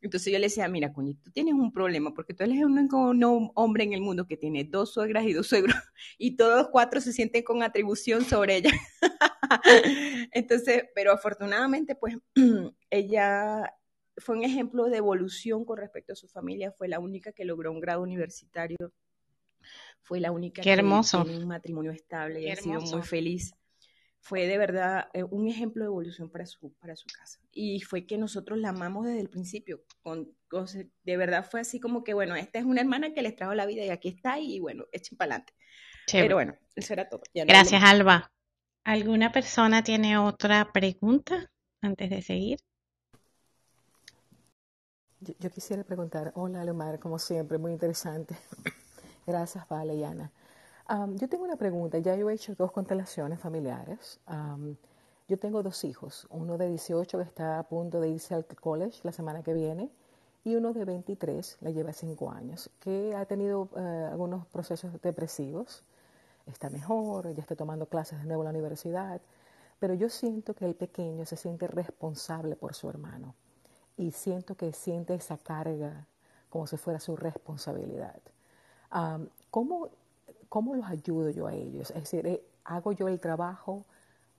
Entonces yo le decía, mira, cuñito, tú tienes un problema, porque tú eres el único no hombre en el mundo que tiene dos suegras y dos suegros, y todos cuatro se sienten con atribución sobre ella. Entonces, pero afortunadamente, pues, ella fue un ejemplo de evolución con respecto a su familia, fue la única que logró un grado universitario, fue la única que hermoso. tiene un matrimonio estable y ha sido muy feliz. Fue de verdad eh, un ejemplo de evolución para su, para su casa. Y fue que nosotros la amamos desde el principio. Con, de verdad fue así como que, bueno, esta es una hermana que les trajo la vida y aquí está y bueno, echen para adelante. Pero bueno, eso era todo. Gracias, Alba. ¿Alguna persona tiene otra pregunta antes de seguir? Yo, quisiera preguntar, hola Leomar, como siempre, muy interesante. Gracias, Vale y Ana. yo tengo una pregunta, ya yo he hecho dos constelaciones familiares. yo tengo dos hijos, uno de 18 que está a punto de irse al college la semana que viene y uno de 23, le lleva 5 años, que ha tenido eh, algunos procesos depresivos, está mejor, ya está tomando clases de nuevo en la universidad, pero yo siento que el pequeño se siente responsable por su hermano y siento que siente esa carga como si fuera su responsabilidad. ¿cómo, ¿Cómo los ayudo yo a ellos? Es decir, eh, ¿hago yo el trabajo?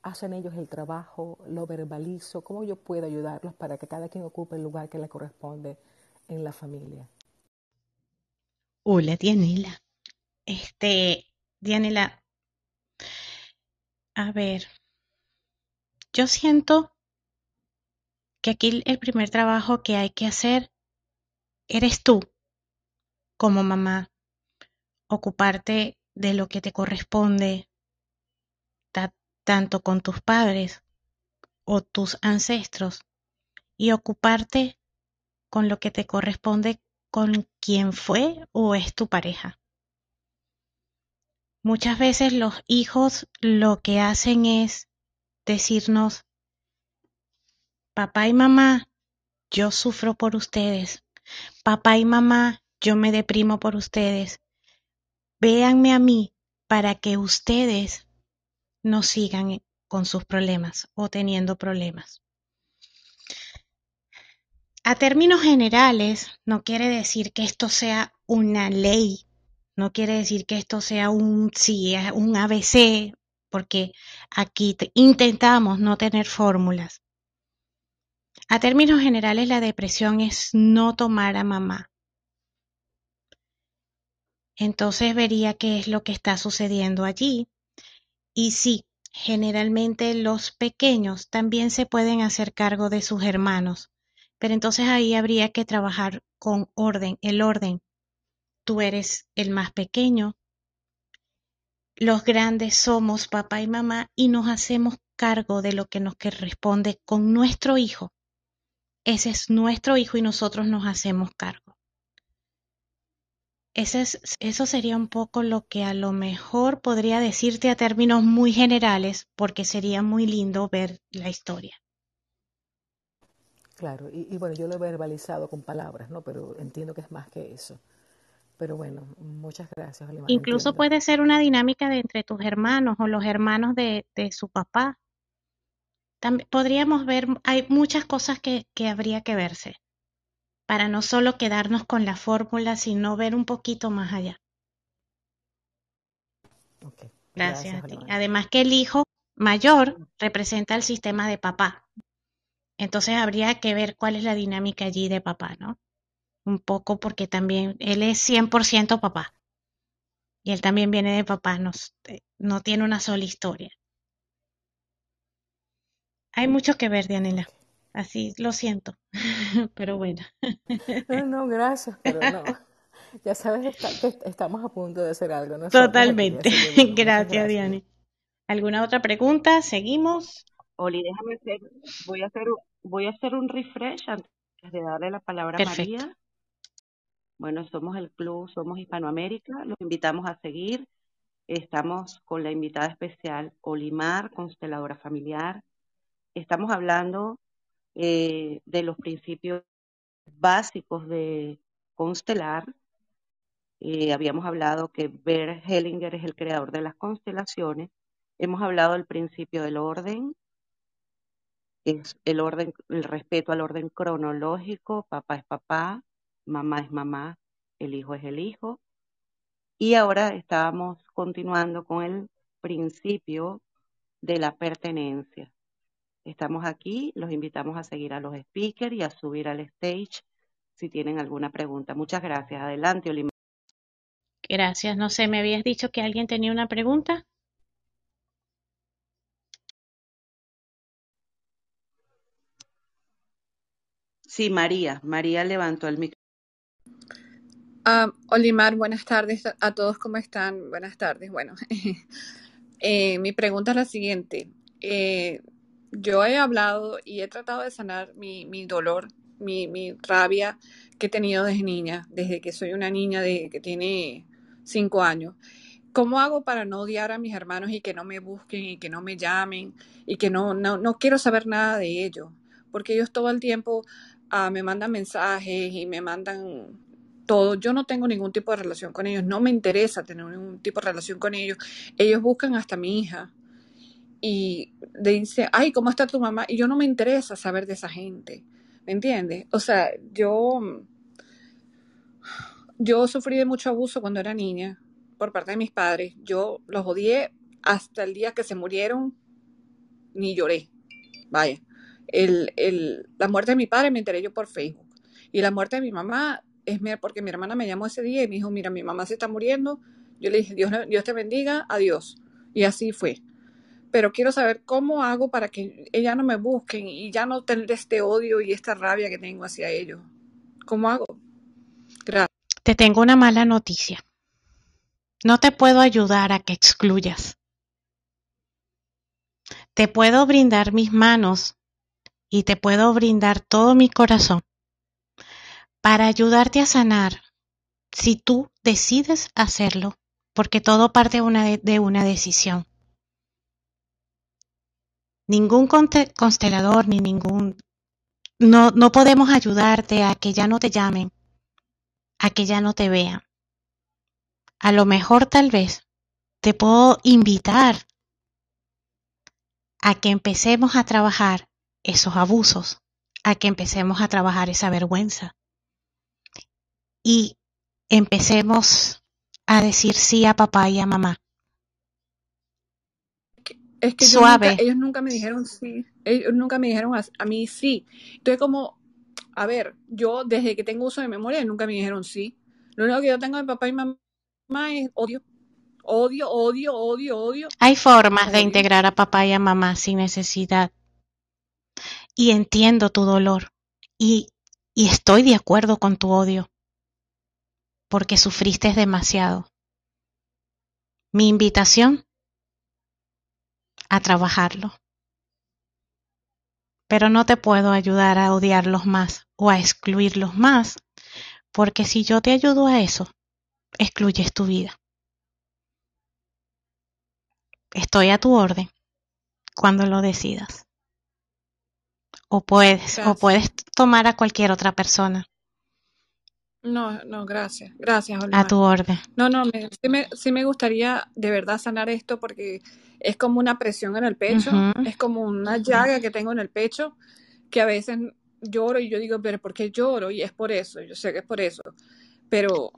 ¿Hacen ellos el trabajo? ¿Lo verbalizo? ¿Cómo yo puedo ayudarlos para que cada quien ocupe el lugar que le corresponde en la familia? Hola, Dianela. Este, Dianela, a ver, yo siento que aquí el primer trabajo que hay que hacer eres tú, como mamá, ocuparte de lo que te corresponde, tanto con tus padres o tus ancestros, y ocuparte con lo que te corresponde con quien fue o es tu pareja. Muchas veces los hijos lo que hacen es decirnos, Papá y mamá, yo sufro por ustedes. Papá y mamá, yo me deprimo por ustedes. Véanme a mí para que ustedes no sigan con sus problemas o teniendo problemas. A términos generales, no quiere decir que esto sea una ley, no quiere decir que esto sea un, sí, un ABC, porque aquí intentamos no tener fórmulas. A términos generales, la depresión es no tomar a mamá. Entonces vería qué es lo que está sucediendo allí. Y sí, generalmente los pequeños también se pueden hacer cargo de sus hermanos, pero entonces ahí habría que trabajar con orden, el orden. Tú eres el más pequeño, los grandes somos papá y mamá y nos hacemos cargo de lo que nos corresponde con nuestro hijo ese es nuestro hijo y nosotros nos hacemos cargo. Ese es, eso sería un poco lo que a lo mejor podría decirte a términos muy generales, porque sería muy lindo ver la historia. Claro, y, bueno, yo lo he verbalizado con palabras, ¿no? Pero entiendo que es más que eso. Pero bueno, muchas gracias. Incluso puede ser una dinámica de entre tus hermanos o los hermanos de, de su papá podríamos ver, hay muchas cosas que, que habría que verse para no solo quedarnos con la fórmula, sino ver un poquito más allá. Gracias, a ti. Además que el hijo mayor representa el sistema de papá. Entonces habría que ver cuál es la dinámica allí de papá, ¿no? Un poco porque también él es 100% papá. Y él también viene de papá, no, no tiene una sola historia. Hay mucho que ver, Dianela. Así lo siento, pero bueno. No, no, gracias, pero no. Ya sabes que estamos a punto de hacer algo. Totalmente. Gracias, gracias, Diane. ¿Alguna otra pregunta? ¿Seguimos? Oli, déjame hacer, voy a hacer, voy a hacer un refresh antes de darle la palabra a María. Bueno, somos el club, somos Hispanoamérica, los invitamos a seguir. Estamos con la invitada especial Olimar, consteladora familiar. Estamos hablando eh, de los principios básicos de constelar. Eh, habíamos hablado que Bert Hellinger es el creador de las constelaciones. Hemos hablado del principio del orden, es el orden, el respeto al orden cronológico, papá es papá, mamá es mamá, el hijo es el hijo. Y ahora estábamos continuando con el principio de la pertenencia. Estamos aquí, los invitamos a seguir a los speakers y a subir al stage si tienen alguna pregunta. Muchas gracias. Adelante, Olimar. Gracias. No sé, ¿me habías dicho que alguien tenía una pregunta? Sí, María. María levantó el micrófono. Ah, Olimar, buenas tardes a todos, ¿cómo están? Buenas tardes. Bueno, eh, mi pregunta es la siguiente. Eh, yo he hablado y he tratado de sanar mi, mi dolor, mi, mi, rabia que he tenido desde niña, desde que soy una niña de, que tiene cinco años. ¿Cómo hago para no odiar a mis hermanos y que no me busquen y que no me llamen y que no, no, no quiero saber nada de ellos? Porque ellos todo el tiempo Ah, me mandan mensajes y me mandan todo. Yo no tengo ningún tipo de relación con ellos, no me interesa tener ningún tipo de relación con ellos. Ellos buscan hasta mi hija y le dice, ay, ¿cómo está tu mamá? Y yo no me interesa saber de esa gente, ¿me entiendes? O sea, yo, yo sufrí de mucho abuso cuando era niña por parte de mis padres. Yo los odié hasta el día que se murieron, ni lloré. Vaya el, el, la muerte de mi padre me enteré yo por Facebook. Y la muerte de mi mamá es porque mi hermana me llamó ese día y me dijo, mira, mi mamá se está muriendo. Yo le dije, Dios, Dios te bendiga, adiós. Y así fue. Pero quiero saber cómo hago para que ella no me busquen y ya no tener este odio y esta rabia que tengo hacia ellos. ¿Cómo hago? Gracias. Te tengo una mala noticia. No te puedo ayudar a que excluyas. Te puedo brindar mis manos y te puedo brindar todo mi corazón para ayudarte a sanar si tú decides hacerlo, porque todo parte de una decisión. Ningún constelador ni ningún... No, no podemos ayudarte a que ya no te llamen, a que ya no te vean. A lo mejor tal vez te puedo invitar a que empecemos a trabajar esos abusos, a que empecemos a trabajar esa vergüenza y empecemos a decir sí a papá y a mamá. Es que Suave. ellos nunca me dijeron sí, ellos nunca me dijeron a, mí sí. Entonces como, a ver, yo desde que tengo uso de memoria nunca me dijeron sí. Lo único que yo tengo de papá y mamá es odio. Odio, odio, odio, odio. Hay formas de integrar a papá y a mamá sin necesidad y entiendo tu dolor y, y estoy de acuerdo con tu odio porque sufriste demasiado. Mi invitación a trabajarlo. Pero no te puedo ayudar a odiarlos más o a excluirlos más, porque si yo te ayudo a eso, excluyes tu vida. Estoy a tu orden cuando lo decidas. O puedes, o puedes tomar a cualquier otra persona. No, no, gracias, gracias. A tu orden. No, no, sí, me, sí, me, gustaría de verdad sanar esto porque es como una presión en el pecho, es como una llaga que tengo en el pecho que a veces lloro y yo digo, pero ¿por qué lloro? Y es por eso, yo sé que es por eso, pero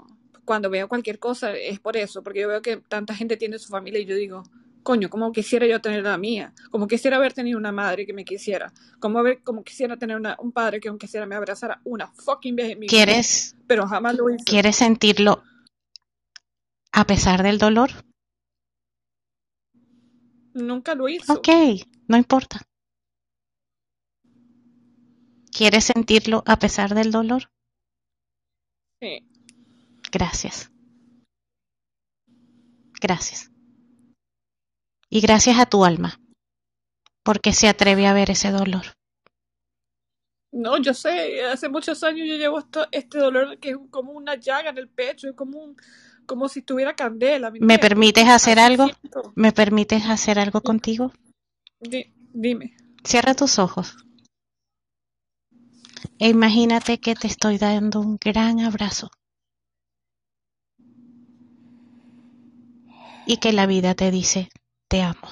cuando veo cualquier cosa es por eso, porque yo veo que tanta gente tiene su familia y yo digo, coño, como quisiera yo tener la mía, como quisiera haber tenido una madre que me quisiera, como, como quisiera tener un padre que aunque quisiera me abrazara una fucking vez en mi ¿Quieres, pero jamás lo. ¿Quieres sentirlo a pesar del dolor? Nunca lo hizo. Ok, no importa. ¿Quieres sentirlo a pesar del dolor? Sí. Gracias. Gracias y gracias a tu alma porque se atreve a ver ese dolor. No, yo sé, hace muchos años yo llevo este dolor que es como una llaga en el pecho, es como un, como si tuviera candela. ¿Me permites hacer algo? ¿Me permites hacer algo contigo? dime. Cierra tus ojos. E imagínate que te estoy dando un gran abrazo. Y que la vida te dice, te amo.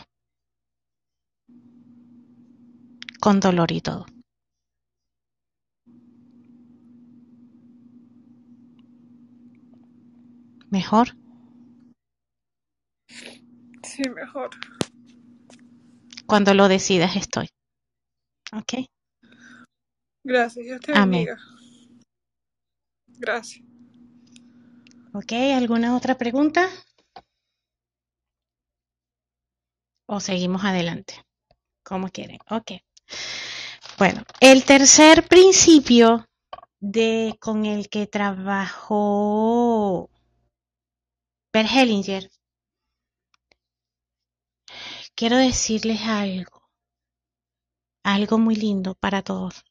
Con dolor y todo. ¿Mejor? Sí, mejor. Cuando lo decidas estoy. ¿Ok? Gracias, Dios te bendiga. Gracias. Ok, ¿alguna otra pregunta? ¿O seguimos adelante? Como quieren. Ok. Bueno, el tercer principio de con el que trabajó Per Hellinger, quiero decirles algo, algo muy lindo para todos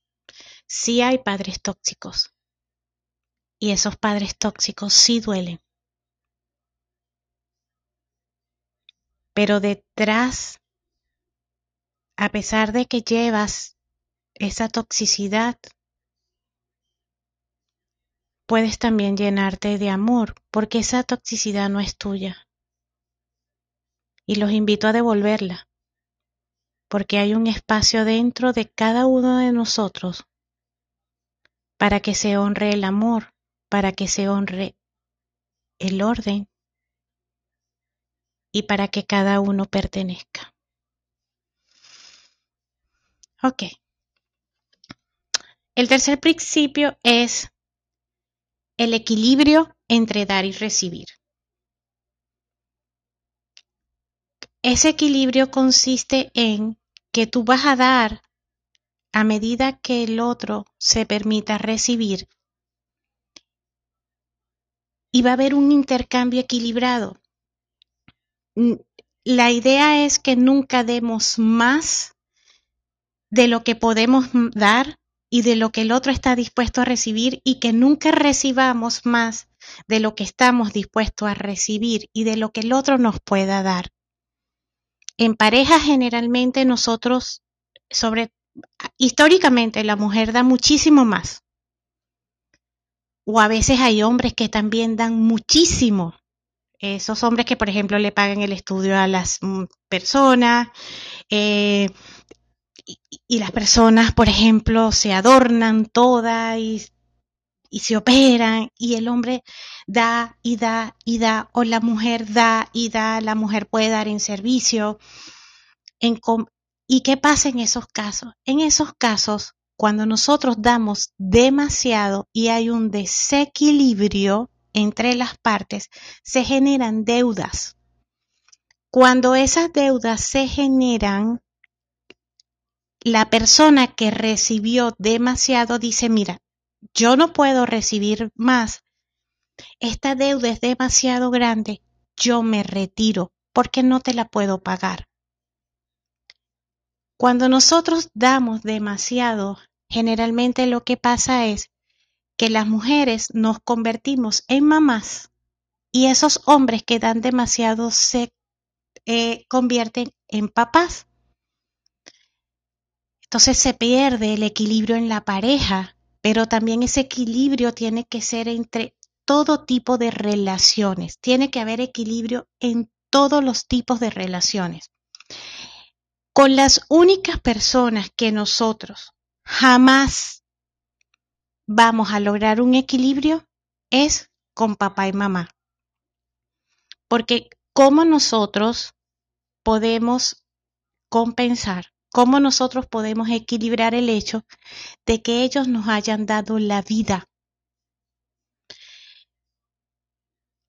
sí hay padres tóxicos. Y esos padres tóxicos sí duelen. Pero detrás, a pesar de que llevas esa toxicidad, puedes también llenarte de amor, porque esa toxicidad no es tuya. Y los invito a devolverla, porque hay un espacio dentro de cada uno de nosotros para que se honre el amor, para que se honre el orden y para que cada uno pertenezca. Ok. El tercer principio es el equilibrio entre dar y recibir. Ese equilibrio consiste en que tú vas a dar a medida que el otro se permita recibir y va a haber un intercambio equilibrado. La idea es que nunca demos más de lo que podemos dar y de lo que el otro está dispuesto a recibir y que nunca recibamos más de lo que estamos dispuestos a recibir y de lo que el otro nos pueda dar. En pareja generalmente nosotros, históricamente la mujer da muchísimo más. O a veces hay hombres que también dan muchísimo. Esos hombres que, por ejemplo, le pagan el estudio a las mm, personas eh, y, las personas, por ejemplo, se adornan todas y, se operan y el hombre da y da y da o la mujer da y da, la mujer puede dar en servicio, en, ¿Y qué pasa en esos casos? En esos casos, cuando nosotros damos demasiado y hay un desequilibrio entre las partes, se generan deudas. Cuando esas deudas se generan, la persona que recibió demasiado dice, mira, yo no puedo recibir más, esta deuda es demasiado grande, yo me retiro porque no te la puedo pagar. Cuando nosotros damos demasiado, generalmente lo que pasa es que las mujeres nos convertimos en mamás y esos hombres que dan demasiado se eh, convierten en papás. Entonces se pierde el equilibrio en la pareja, pero también ese equilibrio tiene que ser entre todo tipo de relaciones. Tiene que haber equilibrio en todos los tipos de relaciones. Con las únicas personas que nosotros jamás vamos a lograr un equilibrio es con papá y mamá. Porque cómo nosotros podemos compensar, cómo nosotros podemos equilibrar el hecho de que ellos nos hayan dado la vida.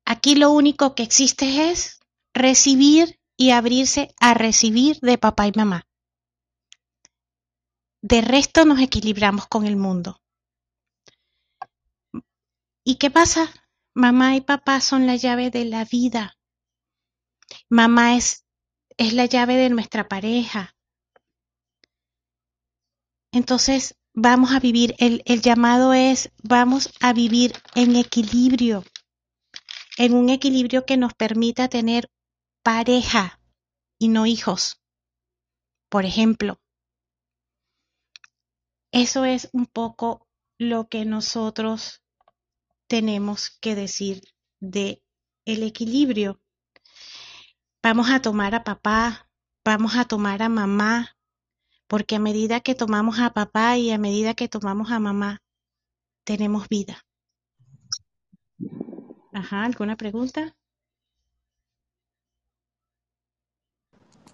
Aquí lo único que existe es recibir y abrirse a recibir de papá y mamá. De resto nos equilibramos con el mundo. ¿Y qué pasa? Mamá y papá son la llave de la vida. Mamá es, es la llave de nuestra pareja. entonces vamos a vivir, el, el llamado es, vamos a vivir en equilibrio, en un equilibrio que nos permita tener pareja y no hijos. Por ejemplo, eso es un poco lo que nosotros tenemos que decir de el equilibrio. Vamos a tomar a papá, vamos a tomar a mamá, porque a medida que tomamos a papá y a medida que tomamos a mamá, tenemos vida. Ajá, ¿alguna pregunta?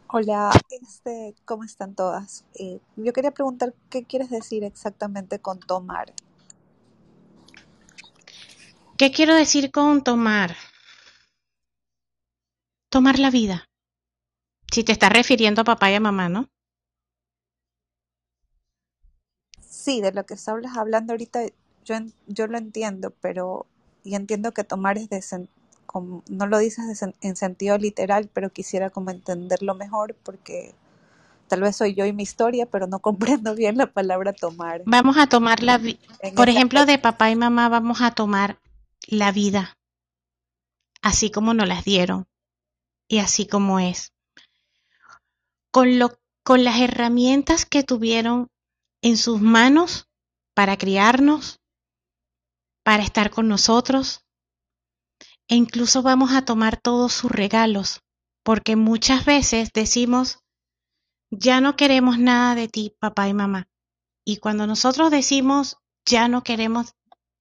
Hola, este, ¿cómo están todas? Eh, yo quería preguntar qué quieres decir exactamente con tomar. ¿Qué quiero decir con tomar? Tomar la vida. Si te estás refiriendo a papá y a mamá, ¿no? Sí, de lo que estabas hablando ahorita, yo, yo lo entiendo, pero y entiendo que tomar es de, no lo dices en sentido literal, pero quisiera como entenderlo mejor porque tal vez soy yo y mi historia, pero no comprendo bien la palabra tomar. Vamos a tomar la vida, por ejemplo, de papá y mamá vamos a tomar la vida, así como nos las dieron y así como es. Con, lo, con las herramientas que tuvieron en sus manos para criarnos, para estar con nosotros, e incluso vamos a tomar todos sus regalos, porque muchas veces decimos, ya no queremos nada de ti, papá y mamá. Y cuando nosotros decimos, ya no queremos,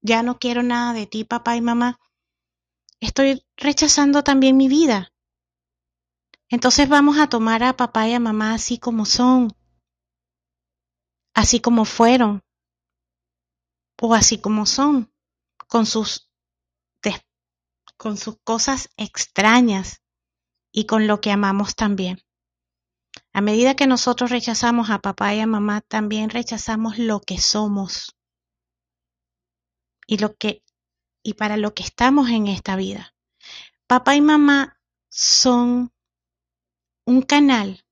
ya no quiero nada de ti, papá y mamá, estoy rechazando también mi vida. Entonces vamos a tomar a papá y a mamá así como son, así como fueron, o así como son, con sus con sus cosas extrañas y con lo que amamos también. A medida que nosotros rechazamos a papá y a mamá, también rechazamos lo que somos y lo que y para lo que estamos en esta vida. Papá y mamá son un canal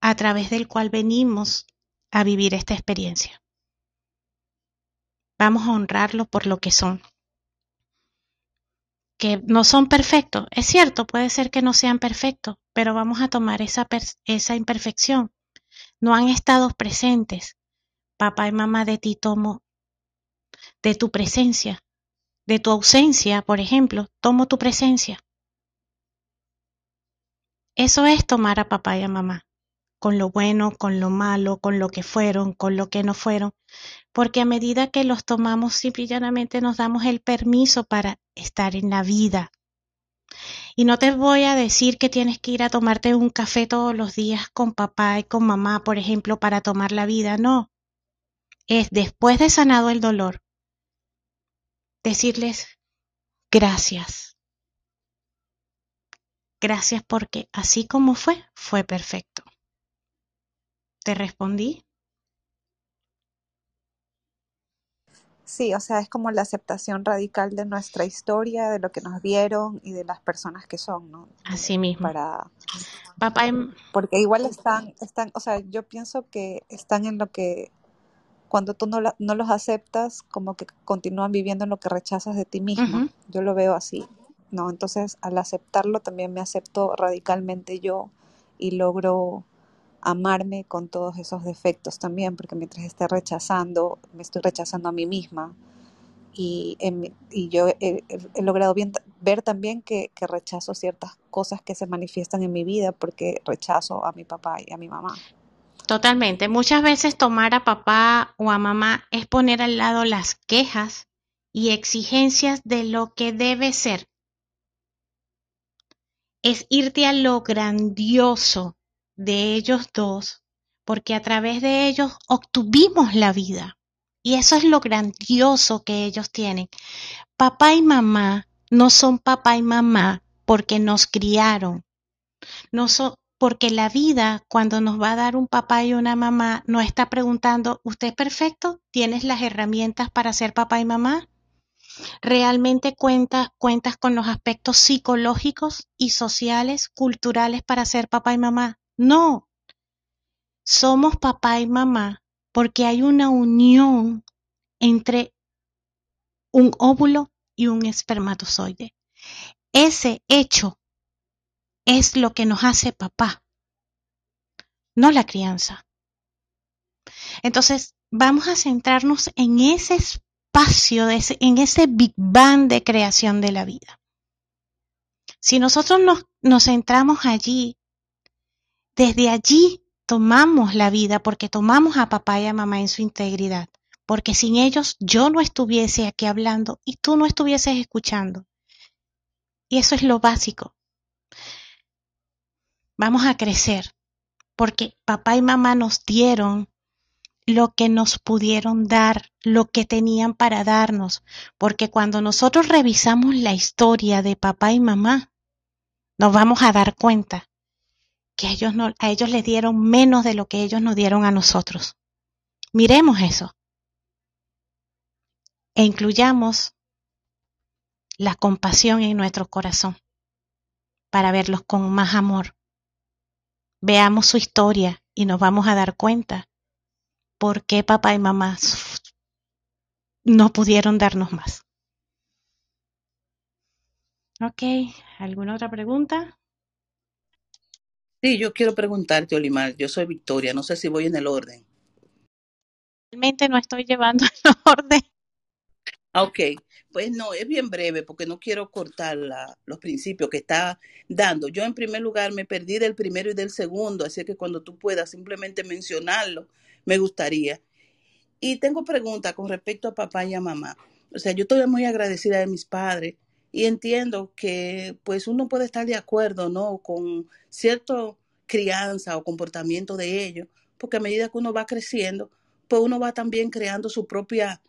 a través del cual venimos a vivir esta experiencia. Vamos a honrarlo por lo que son que no son perfectos. Es cierto, puede ser que no sean perfectos, pero vamos a tomar esa, esa imperfección. No han estado presentes. Papá y mamá de ti tomo de tu presencia, de tu ausencia, por ejemplo, tomo tu presencia. Eso es tomar a papá y a mamá, con lo bueno, con lo malo, con lo que fueron, con lo que no fueron, porque a medida que los tomamos, simplemente nos damos el permiso para estar en la vida. Y no te voy a decir que tienes que ir a tomarte un café todos los días con papá y con mamá, por ejemplo, para tomar la vida, no. Es después de sanado el dolor, decirles gracias. Gracias porque así como fue, fue perfecto. ¿Te respondí? Sí, o sea, es como la aceptación radical de nuestra historia, de lo que nos dieron y de las personas que son, ¿no? Así mismo. Para, Papá porque igual están, están, o sea, yo pienso que están en lo que cuando tú no, no los aceptas, como que continúan viviendo en lo que rechazas de ti mismo. Yo lo veo así, ¿no? Entonces, al aceptarlo también me acepto radicalmente yo y logro amarme con todos esos defectos también, porque mientras esté rechazando, me estoy rechazando a mí misma. Y, y yo he, logrado ver también que, que, rechazo ciertas cosas que se manifiestan en mi vida porque rechazo a mi papá y a mi mamá. Totalmente. Muchas veces tomar a papá o a mamá es poner al lado las quejas y exigencias de lo que debe ser. Es irte a lo grandioso, de ellos dos, porque a través de ellos obtuvimos la vida. Y eso es lo grandioso que ellos tienen. Papá y mamá no son papá y mamá porque nos criaron. No son porque la vida cuando nos va a dar un papá y una mamá no está preguntando, ¿usted es perfecto? ¿Tienes las herramientas para ser papá y mamá? ¿Realmente cuentas, cuentas con los aspectos psicológicos y sociales, culturales para ser papá y mamá? No. Somos papá y mamá porque hay una unión entre un óvulo y un espermatozoide. Ese hecho es lo que nos hace papá, no la crianza. Entonces, vamos a centrarnos en ese espacio, en ese Big Bang de creación de la vida. Si nosotros nos, nos centramos allí, desde allí tomamos la vida porque tomamos a papá y a mamá en su integridad porque sin ellos yo no estuviese aquí hablando y tú no estuvieses escuchando. Y eso es lo básico. Vamos a crecer, porque papá y mamá nos dieron lo que nos pudieron dar, lo que tenían para darnos, porque cuando nosotros revisamos la historia de papá y mamá, nos vamos a dar cuenta que a ellos, no, a ellos les dieron menos de lo que ellos nos dieron a nosotros. Miremos eso e incluyamos la compasión en nuestro corazón para verlos con más amor. Veamos su historia y nos vamos a dar cuenta por qué papá y mamá no pudieron darnos más. Ok, ¿alguna otra pregunta? Sí, yo quiero preguntarte, Olimar. Yo soy Victoria, no sé si voy en el orden. Realmente no estoy llevando el orden. Ah, ok, pues no, es bien breve porque no quiero cortar los principios que está dando. Yo en primer lugar me perdí del primero y del segundo, así que cuando tú puedas simplemente mencionarlo, me gustaría. Y tengo preguntas con respecto a papá y a mamá. O sea, yo estoy muy agradecida de mis padres y entiendo que pues uno puede estar de acuerdo, ¿no? Con cierto crianza o comportamiento de ellos, porque a medida que uno va creciendo, pues uno va también creando su propia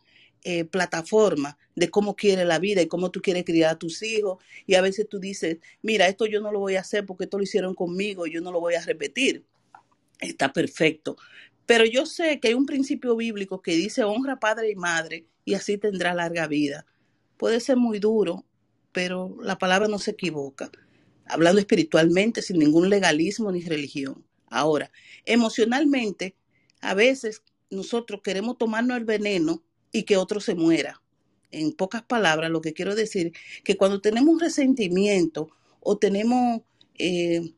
eh, plataforma de cómo quiere la vida y cómo tú quieres criar a tus hijos. Y a veces tú dices, mira, esto yo no lo voy a hacer porque esto lo hicieron conmigo, yo no lo voy a repetir. Está perfecto. Pero yo sé que hay un principio bíblico que dice honra padre y madre y así tendrá larga vida. Puede ser muy duro, pero la palabra no se equivoca. Hablando espiritualmente, sin ningún legalismo ni religión. Ahora, emocionalmente, a veces nosotros queremos tomarnos el veneno y que otro se muera. En pocas palabras, lo que quiero decir, que cuando tenemos un resentimiento o tenemos eh,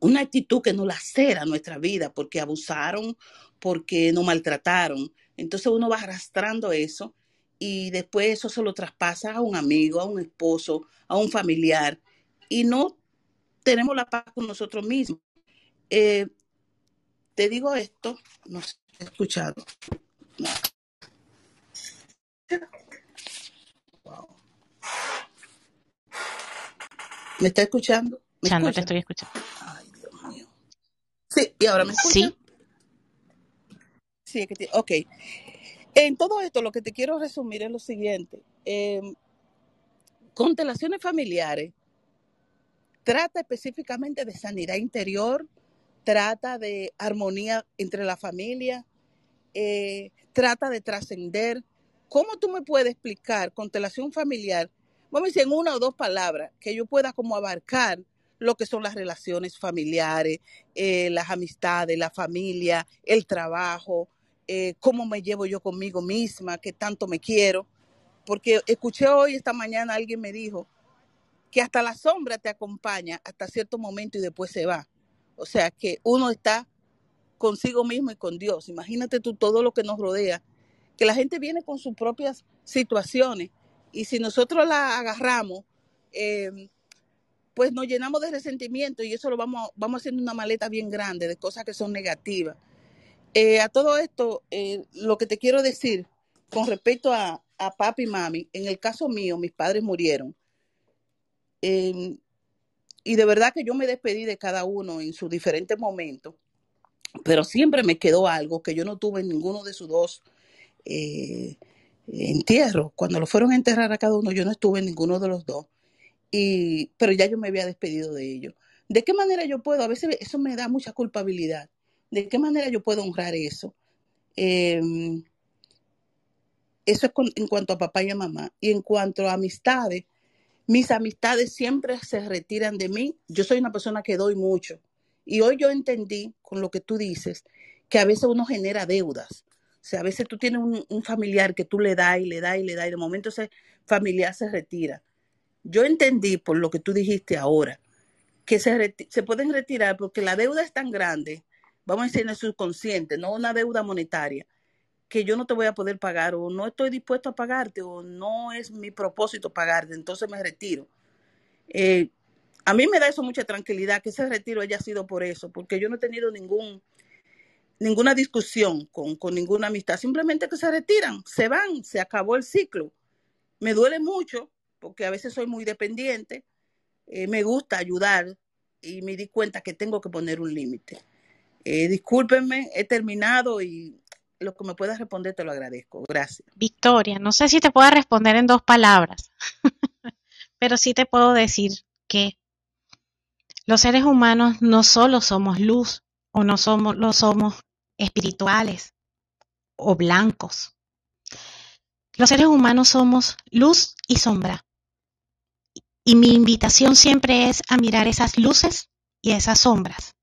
una actitud que nos lacera nuestra vida porque abusaron, porque nos maltrataron, entonces uno va arrastrando eso y después eso se lo traspasa a un amigo, a un esposo, a un familiar y no tenemos la paz con nosotros mismos. Eh, te digo esto, no sé, he escuchado. ¿Me está escuchando? ya no te estoy escuchando. Ay, Dios mío. Sí, ¿y ahora me escucha? Sí. Sí, es que ok. En todo esto lo que te quiero resumir es lo siguiente. Em, constelaciones familiares trata específicamente de sanidad interior, trata de armonía entre la familia, eh, trata de trascender. ¿Cómo tú me puedes explicar constelación familiar vamos a decir en una o dos palabras, que yo pueda como abarcar lo que son las relaciones familiares, eh, las amistades, la familia, el trabajo, eh, cómo me llevo yo conmigo misma, qué tanto me quiero. Porque escuché hoy, esta mañana, alguien me dijo que hasta la sombra te acompaña hasta cierto momento y después se va. O sea, que uno está consigo mismo y con Dios. Imagínate tú todo lo que nos rodea, que la gente viene con sus propias situaciones y si nosotros la agarramos, eh, pues nos llenamos de resentimiento y eso lo vamos, vamos haciendo una maleta bien grande de cosas que son negativas. Eh, a todo esto, eh, lo que te quiero decir con respecto a, a papi y mami, en el caso mío, mis padres murieron. Em, y de verdad que yo me despedí de cada uno en sus diferentes momentos, pero siempre me quedó algo que yo no tuve en ninguno de sus dos entierro. Cuando lo fueron a enterrar a cada uno, yo no estuve en ninguno de los dos, y, pero ya yo me había despedido de ellos. ¿De qué manera yo puedo? A veces eso me da mucha culpabilidad. ¿De qué manera yo puedo honrar eso? Em, eso es en cuanto a papá y a mamá. Y en cuanto a amistades, mis amistades siempre se retiran de mí. Yo soy una persona que doy mucho. Y hoy yo entendí, con lo que tú dices, que a veces uno genera deudas. Sea, a veces tú tienes un, familiar que tú le das y le das y le das y de momento ese familiar se retira. Yo entendí por lo que tú dijiste ahora, que se, se pueden retirar porque la deuda es tan grande, vamos a decir en el subconsciente, no una deuda monetaria, que yo no te voy a poder pagar o no estoy dispuesto a pagarte o no es mi propósito pagarte, entonces me retiro. Eh, a mí me da eso mucha tranquilidad que ese retiro haya sido por eso, porque yo no he tenido ningún ninguna discusión con, ninguna amistad, simplemente que se retiran, se van, se acabó el ciclo. Me duele mucho porque a veces soy muy dependiente, eh, me gusta ayudar y me di cuenta que tengo que poner un límite. Eh, discúlpenme, he terminado y lo que me puedas responder te lo agradezco. Gracias. Victoria, no sé si te puedo responder en dos palabras, pero sí te puedo decir que los seres humanos no solo somos luz o no somos, lo somos espirituales o blancos. Los seres humanos somos luz y sombra. Y mi invitación siempre es a mirar esas luces y esas sombras,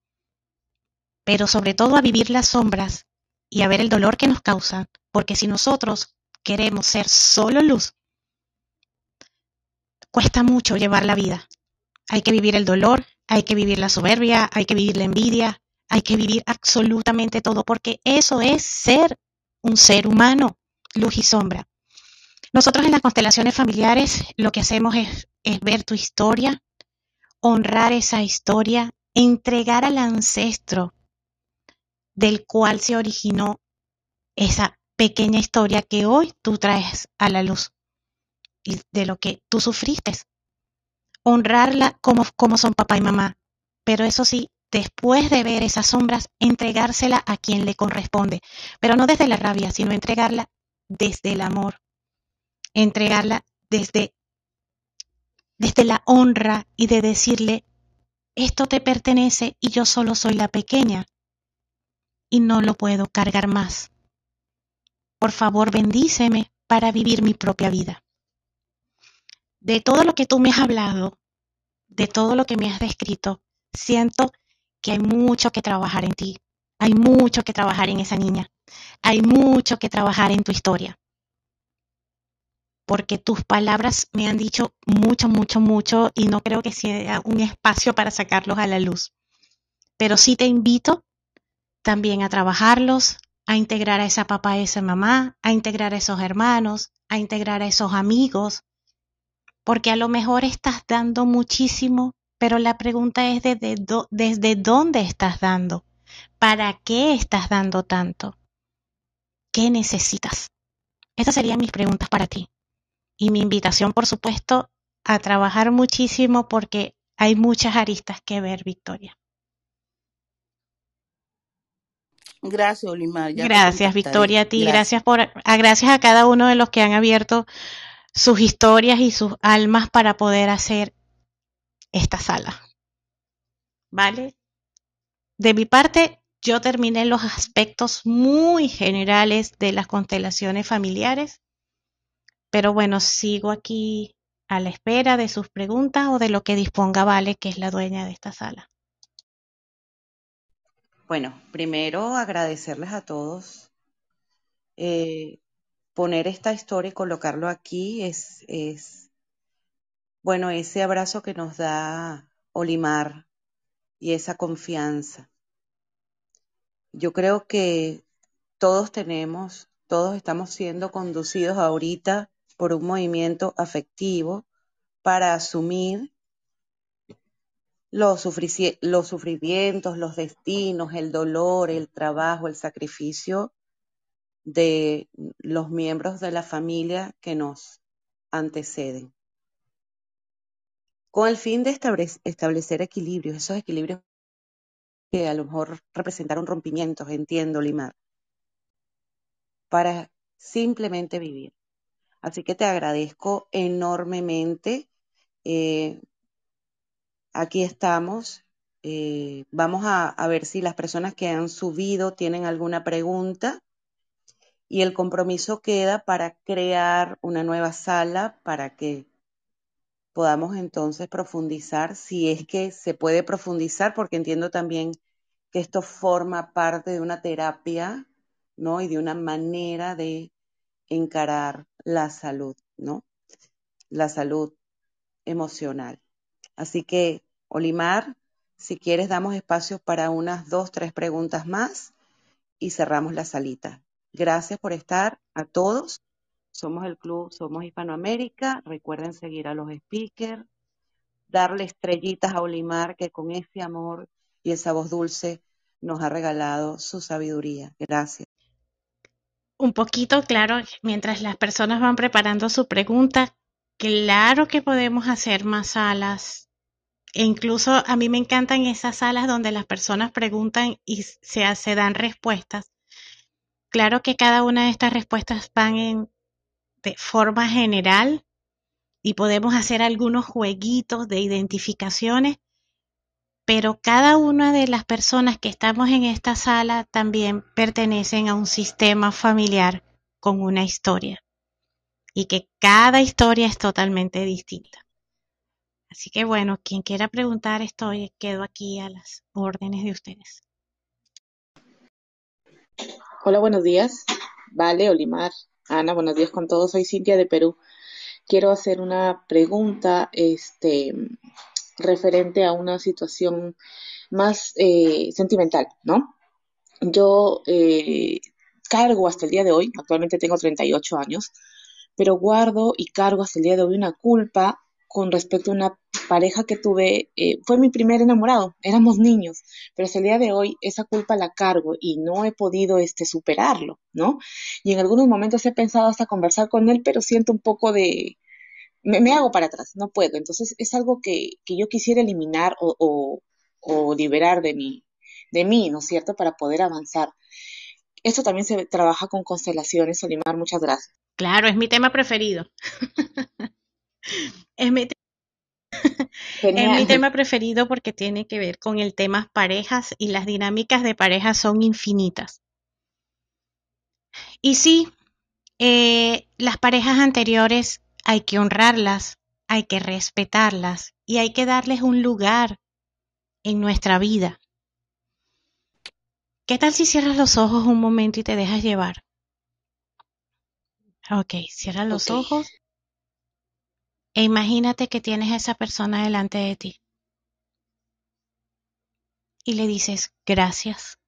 pero sobre todo a vivir las sombras y a ver el dolor que nos causan, porque si nosotros queremos ser solo luz, cuesta mucho llevar la vida. Hay que vivir el dolor, hay que vivir la soberbia, hay que vivir la envidia, hay que vivir absolutamente todo, porque eso es ser un ser humano, luz y sombra. Nosotros en las constelaciones familiares lo que hacemos es, ver tu historia, honrar esa historia, entregar al ancestro del cual se originó esa pequeña historia que hoy tú traes a la luz y de lo que tú sufriste. Honrarla como, como son papá y mamá, pero eso sí, después de ver esas sombras, entregársela a quien le corresponde, pero no desde la rabia, sino entregarla desde el amor, entregarla desde, desde la honra y de decirle, esto te pertenece y yo solo soy la pequeña y no lo puedo cargar más. Por favor, bendíceme para vivir mi propia vida. De todo lo que tú me has hablado, de todo lo que me has descrito, siento que hay mucho que trabajar en ti, hay mucho que trabajar en esa niña, hay mucho que trabajar en tu historia. Porque tus palabras me han dicho mucho, mucho, mucho y no creo que sea un espacio para sacarlos a la luz. Pero sí te invito también a trabajarlos, a integrar a esa papá a esa mamá, a integrar a esos hermanos, a integrar a esos amigos, porque a lo mejor estás dando muchísimo, pero la pregunta es desde, desde dónde estás dando, para qué estás dando tanto, qué necesitas. Esas serían mis preguntas para ti. Y mi invitación, por supuesto, a trabajar muchísimo porque hay muchas aristas que ver, Victoria. Gracias, Olimar. gracias, Victoria, a ti. Gracias. por, a, gracias a cada uno de los que han abierto sus historias y sus almas para poder hacer esta sala. ¿Vale? De mi parte, yo terminé los aspectos muy generales de las constelaciones familiares, pero bueno, sigo aquí a la espera de sus preguntas o de lo que disponga Vale, que es la dueña de esta sala. Bueno, primero agradecerles a todos. Eh, poner esta historia y colocarlo aquí es, es, bueno, ese abrazo que nos da Olimar y esa confianza. Yo creo que todos tenemos, todos estamos siendo conducidos ahorita por un movimiento afectivo para asumir los, los sufrimientos, los destinos, el dolor, el trabajo, el sacrificio de los miembros de la familia que nos anteceden. Con el fin de establecer equilibrios, esos equilibrios que a lo mejor representaron rompimientos, entiendo, Limar, para simplemente vivir. Así que te agradezco enormemente eh, aquí estamos. Eh, vamos a, ver si las personas que han subido tienen alguna pregunta y el compromiso queda para crear una nueva sala para que podamos entonces profundizar, si es que se puede profundizar, porque entiendo también que esto forma parte de una terapia, ¿no? Y de una manera de encarar la salud, ¿no? La salud emocional. Así que, Olimar, si quieres, damos espacio para unas dos, tres preguntas más y cerramos la salita. Gracias por estar a todos. Somos el club, somos Hispanoamérica. Recuerden seguir a los speakers, darle estrellitas a Olimar, que con ese amor y esa voz dulce nos ha regalado su sabiduría. Gracias. Un poquito, claro, mientras las personas van preparando su pregunta, claro que podemos hacer más salas. E incluso a mí me encantan esas salas donde las personas preguntan y se, se dan respuestas. Claro que cada una de estas respuestas van en, de forma general y podemos hacer algunos jueguitos de identificaciones, pero cada una de las personas que estamos en esta sala también pertenecen a un sistema familiar con una historia y que cada historia es totalmente distinta. Así que bueno, quien quiera preguntar, estoy, quedo aquí a las órdenes de ustedes. Hola, buenos días. Vale, Olimar, Ana, buenos días con todos. Soy Cintia de Perú. Quiero hacer una pregunta este, referente a una situación más eh, sentimental, ¿no? Yo eh, cargo hasta el día de hoy, actualmente tengo 38 años, pero guardo y cargo hasta el día de hoy una culpa con respecto a una pareja que tuve, eh, fue mi primer enamorado, éramos niños, pero hasta el día de hoy esa culpa la cargo y no he podido este, superarlo, ¿no? Y en algunos momentos he pensado hasta conversar con él, pero siento un poco de, me, hago para atrás, no puedo. Entonces es algo que, que yo quisiera eliminar o, o, o liberar de mí, de mí, ¿no es cierto?, para poder avanzar. Esto también se trabaja con constelaciones, Solimar, muchas gracias. Claro, es mi tema preferido. es, mi es mi tema preferido porque tiene que ver con el tema parejas y las dinámicas de parejas son infinitas. Y sí, eh, las parejas anteriores hay que honrarlas, hay que respetarlas y hay que darles un lugar en nuestra vida. ¿Qué tal si cierras los ojos un momento y te dejas llevar? Ok, cierra los ojos e imagínate que tienes a esa persona delante de ti. Y le dices, gracias.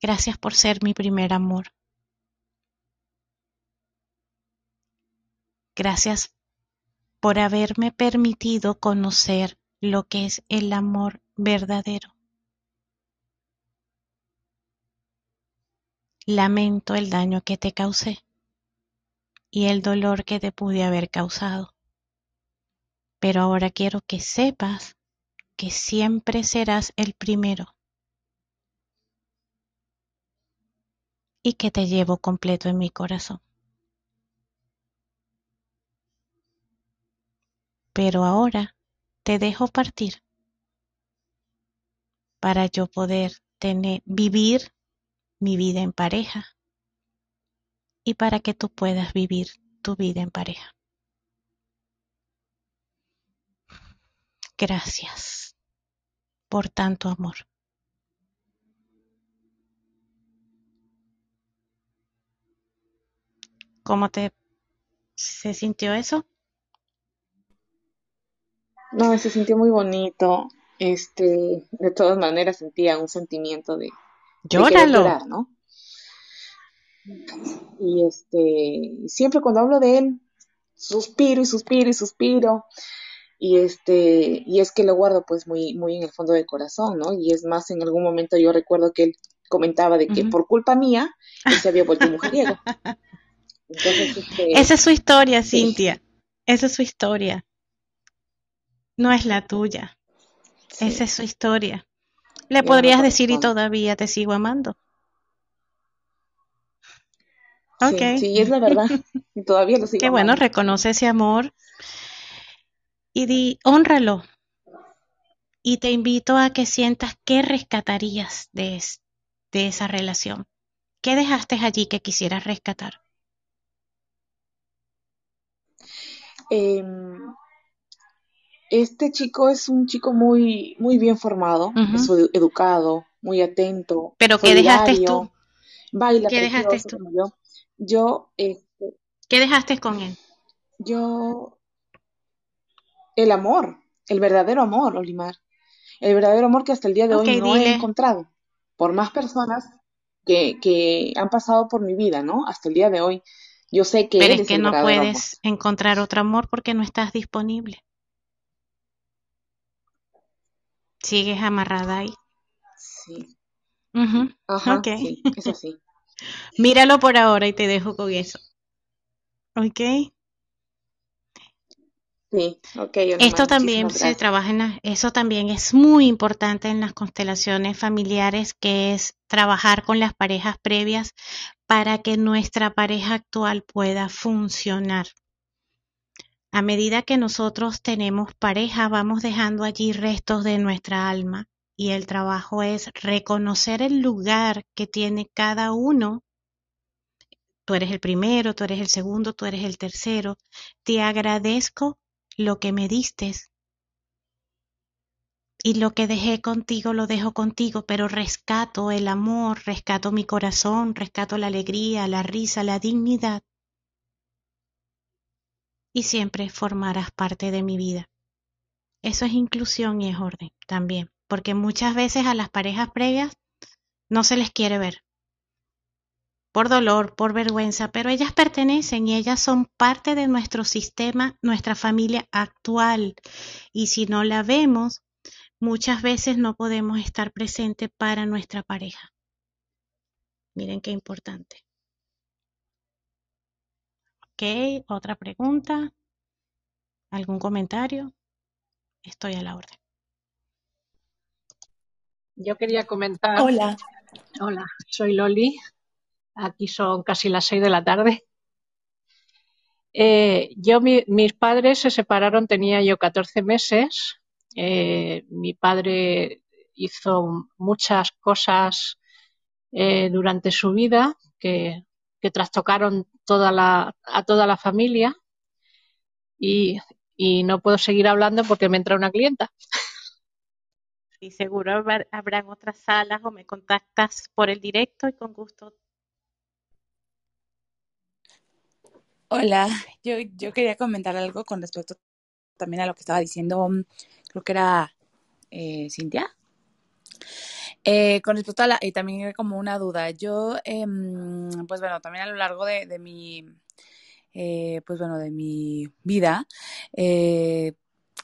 Gracias por ser mi primer amor. Gracias por haberme permitido conocer lo que es el amor verdadero. Lamento el daño que te causé y el dolor que te pude haber causado. Pero ahora quiero que sepas que siempre serás el primero y que te llevo completo en mi corazón. Pero ahora te dejo partir para yo poder tener, vivir mi vida en pareja y para que tú puedas vivir tu vida en pareja. Gracias por tanto amor. ¿Cómo te se sintió eso? No, se sintió muy bonito. Este, de todas maneras sentía un sentimiento de, Llóralo. ¿no? Y este, siempre cuando hablo de él, suspiro y suspiro y suspiro. Y este, y es que lo guardo pues muy, muy en el fondo del corazón, ¿no? Y es más, en algún momento yo recuerdo que él comentaba de que por culpa mía, él se había vuelto mujeriego. Entonces, este, Esa es su historia, Cintia. Esa es su historia. No es la tuya. Esa es su historia. Le podrías decir y todavía te sigo amando. Okay. Sí, es la verdad. Y todavía lo sigo Qué bueno, reconoce ese amor y di, honralo. Y te invito a que sientas qué rescatarías de, de esa relación. ¿Qué dejaste allí que quisieras rescatar? Em, este chico es un chico muy, muy bien formado, es educado, muy atento. ¿Pero qué dejaste tú? Baila ¿Qué dejaste tú? yo. Yo, este, ¿Qué dejaste con él? Yo, el amor, el verdadero amor, Olimar. El verdadero amor que hasta el día de hoy no he encontrado. Por más personas que, que han pasado por mi vida, ¿no? Hasta el día de hoy. Yo sé que Pero es que no puedes encontrar otro amor porque no estás disponible. Sigues amarrada ahí. Sí. Ajá, sí, eso sí. Míralo por ahora y te dejo con eso. ¿Ok? Sí, ok. Esto también se trabaja en eso también es muy importante en las constelaciones familiares, que es trabajar con las parejas previas para que nuestra pareja actual pueda funcionar. A medida que nosotros tenemos pareja, vamos dejando allí restos de nuestra alma y el trabajo es reconocer el lugar que tiene cada uno. Tú eres el primero, tú eres el segundo, tú eres el tercero. Te agradezco lo que me diste y lo que dejé contigo lo dejo contigo, pero rescato el amor, rescato mi corazón, rescato la alegría, la risa, la dignidad y siempre formarás parte de mi vida. Eso es inclusión y es orden también, porque muchas veces a las parejas previas no se les quiere ver. Por dolor, por vergüenza, pero ellas pertenecen y ellas son parte de nuestro sistema, nuestra familia actual. Y si no la vemos, muchas veces no podemos estar presentes para nuestra pareja. Miren qué importante. Ok, otra pregunta. ¿Algún comentario? Estoy a la orden. Yo quería comentar. Hola. Hola, soy Loli. Aquí son casi las seis de la tarde. Eh, yo, mis padres se separaron, tenía yo 14 meses. Eh, mi padre hizo muchas cosas eh, durante su vida que que trastocaron toda la, a toda la familia y, y no puedo seguir hablando porque me entra una clienta. Y seguro habrán otras salas o me contactas por el directo y con gusto. Hola, yo, yo quería comentar algo con respecto también a lo que estaba diciendo, creo que era eh, Cintia. Eh, con respecto a la, y también como una duda, yo, em, pues bueno, también a lo largo de, de mi, eh, pues bueno, de mi vida, eh,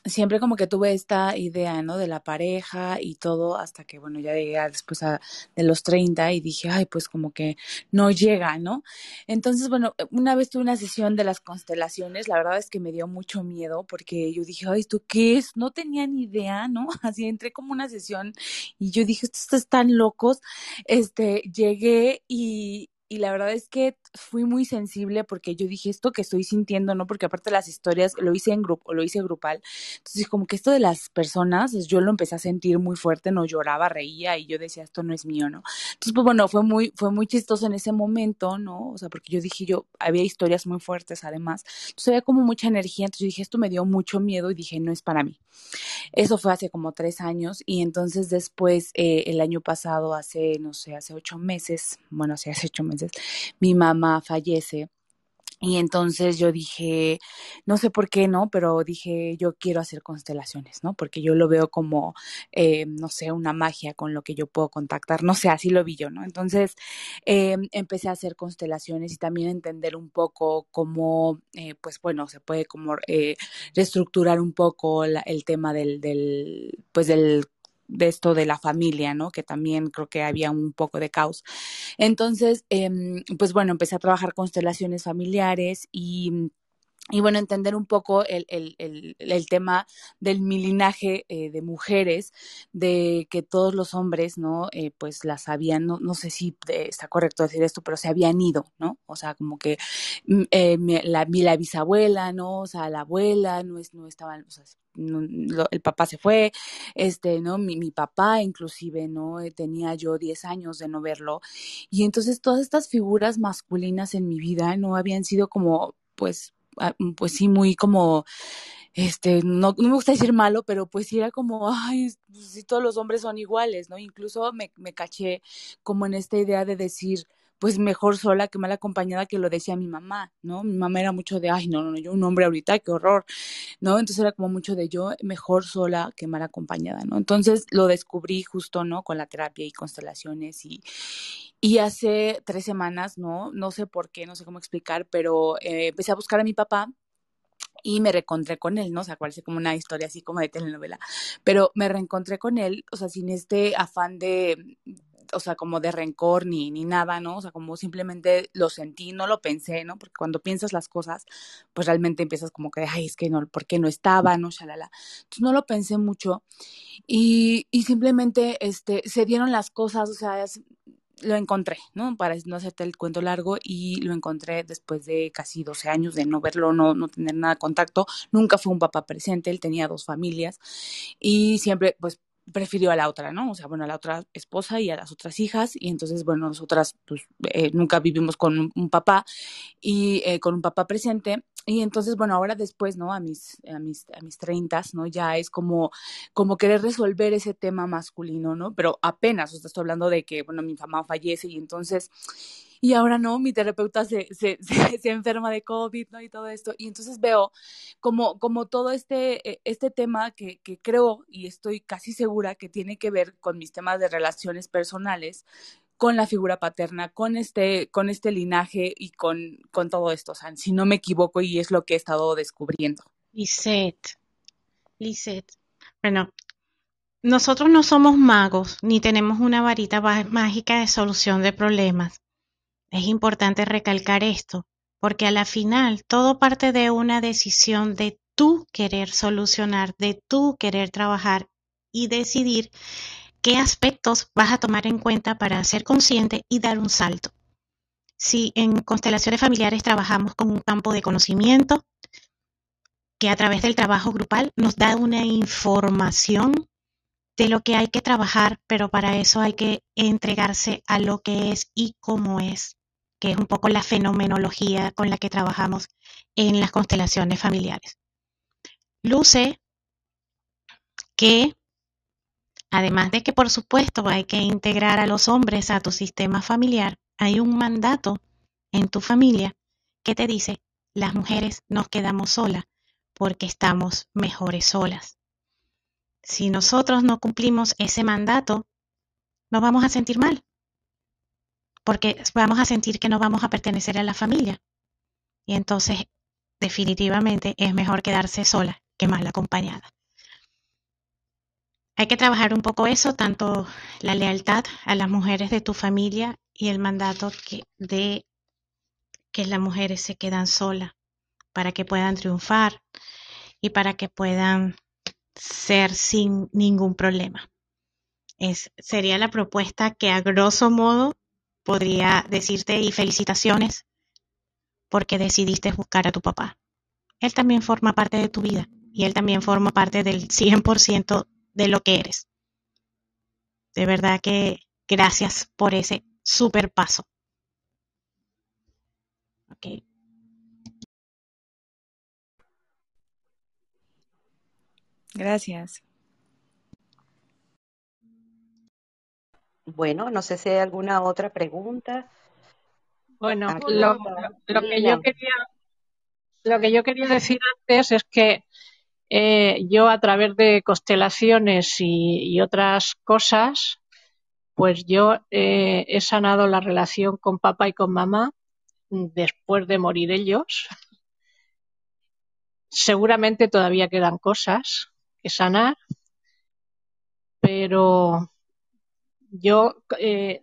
siempre como que tuve esta idea, ¿no? De la pareja y todo, hasta que, bueno, ya llegué después a, de los 30 y dije, ay, pues como que no llega, ¿no? Entonces, bueno, una vez tuve una sesión de las constelaciones, la verdad es que me dio mucho miedo porque yo dije, ay, ¿esto qué es? No tenía ni idea, ¿no? Así entré como una sesión y yo dije, estos están locos. Este, llegué y, y la verdad es que fui muy sensible porque yo dije esto que estoy sintiendo, ¿no? Porque aparte las historias lo hice en grupo, lo hice grupal. Entonces, como que esto de las personas, yo lo empecé a sentir muy fuerte, no lloraba, reía y yo decía, esto no es mío, ¿no? Entonces, pues bueno, fue muy fue muy chistoso en ese momento, ¿no? O sea, porque yo dije, yo había historias muy fuertes además. Entonces, había como mucha energía, entonces yo dije, esto me dio mucho miedo y dije, no es para mí. Eso fue hace como tres años y entonces después, eh, el año pasado, hace, no sé, hace ocho meses, bueno, sí, hace ocho meses, mi mamá fallece. Y entonces yo dije, no sé por qué, ¿no? Pero dije, yo quiero hacer constelaciones, ¿no? Porque yo lo veo como, eh, no sé, una magia con lo que yo puedo contactar, no sé, así lo vi yo, ¿no? Entonces eh, empecé a hacer constelaciones y también entender un poco cómo, eh, pues bueno, se puede como reestructurar un poco el tema del, del, pues del de esto de la familia, ¿no? Que también creo que había un poco de caos. Entonces, eh, pues bueno, empecé a trabajar constelaciones familiares y y bueno, entender un poco el, el, el, el tema del mi linaje eh, de mujeres, de que todos los hombres, ¿no? Eh, pues las habían, no, no sé si está correcto decir esto, pero se habían ido, ¿no? O sea, como que mm, eh, la, la bisabuela, ¿no? O sea, la abuela, no, es, no estaban, o sea, el papá se fue, este, ¿no? Mi, mi papá inclusive, ¿no? Eh, tenía yo 10 años de no verlo. Y entonces todas estas figuras masculinas en mi vida no habían sido como, pues, pues sí, muy como este, no, no me gusta decir malo, pero pues sí era como, ay, pues si todos los hombres son iguales, ¿no? Incluso me, me caché como en esta idea de decir, pues mejor sola que mal acompañada que lo decía mi mamá, ¿no? Mi mamá era mucho de, ay, no, no, yo un hombre ahorita, qué horror, ¿no? Entonces era como mucho de yo mejor sola que mal acompañada, ¿no? Entonces lo descubrí justo, ¿no? Con la terapia y constelaciones y, y hace tres semanas, ¿no? No sé por qué, no sé cómo explicar, pero eh, empecé a buscar a mi papá y me reencontré con él, ¿no? O sea, parece como una historia así como de telenovela, pero me reencontré con él, o sea, sin este afán de, o sea, como de rencor ni, ni nada, ¿no? O sea, como simplemente lo sentí, no lo pensé, ¿no? Porque cuando piensas las cosas, pues realmente empiezas como que, ay, es que no, ¿por qué no estaba, no? Shalala. Entonces no lo pensé mucho y, y simplemente, este, se dieron las cosas, o sea, lo encontré, ¿no? Para no hacerte el cuento largo y lo encontré después de casi 12 años de no verlo, no, no tener nada de contacto. Nunca fue un papá presente, él tenía dos familias y siempre, pues, prefirió a la otra, ¿no? O sea, bueno, a la otra esposa y a las otras hijas, y entonces, bueno, nosotras pues eh, nunca vivimos con un, papá y eh, con un papá presente, y entonces, bueno, ahora después, ¿no? A mis, a mis, a mis treintas, ¿no? Ya es como, como querer resolver ese tema masculino, ¿no? Pero apenas, o sea, estoy hablando de que, bueno, mi mamá fallece y entonces y ahora no, mi terapeuta se, se, se, enferma de COVID, ¿no? Y todo esto. Y entonces veo como, como todo este, e, este tema que, que creo y estoy casi segura que tiene que ver con mis temas de relaciones personales, con la figura paterna, con este, con este linaje y con, con todo esto. Si no me equivoco y es lo que he estado descubriendo. Lisette, Lisette, bueno, nosotros no somos magos ni tenemos una varita mágica de solución de problemas. Es importante recalcar esto, porque a la final todo parte de una decisión de tú querer solucionar, de tú querer trabajar y decidir qué aspectos vas a tomar en cuenta para ser consciente y dar un salto. Si en constelaciones familiares trabajamos con un campo de conocimiento que a través del trabajo grupal nos da una información de lo que hay que trabajar, pero para eso hay que entregarse a lo que es y cómo es que es un poco la fenomenología con la que trabajamos en las constelaciones familiares. Luce que, además de que por supuesto hay que integrar a los hombres a tu sistema familiar, hay un mandato en tu familia que te dice, las mujeres nos quedamos solas porque estamos mejores solas. Si nosotros no cumplimos ese mandato, nos vamos a sentir mal porque vamos a sentir que no vamos a pertenecer a la familia. Y entonces, definitivamente, es mejor quedarse sola que mal acompañada. Hay que trabajar un poco eso, tanto la lealtad a las mujeres de tu familia y el mandato que, de que las mujeres se quedan solas para que puedan triunfar y para que puedan ser sin ningún problema. Es, sería la propuesta que a grosso modo podría decirte y felicitaciones porque decidiste buscar a tu papá. Él también forma parte de tu vida y él también forma parte del 100% de lo que eres. De verdad que gracias por ese super paso. Okay. Gracias. Bueno, no sé si hay alguna otra pregunta. Bueno, lo, que yo quería, lo que yo quería decir antes es que eh, yo a través de constelaciones y, otras cosas, pues yo eh, he sanado la relación con papá y con mamá después de morir ellos. Seguramente todavía quedan cosas que sanar, pero yo eh,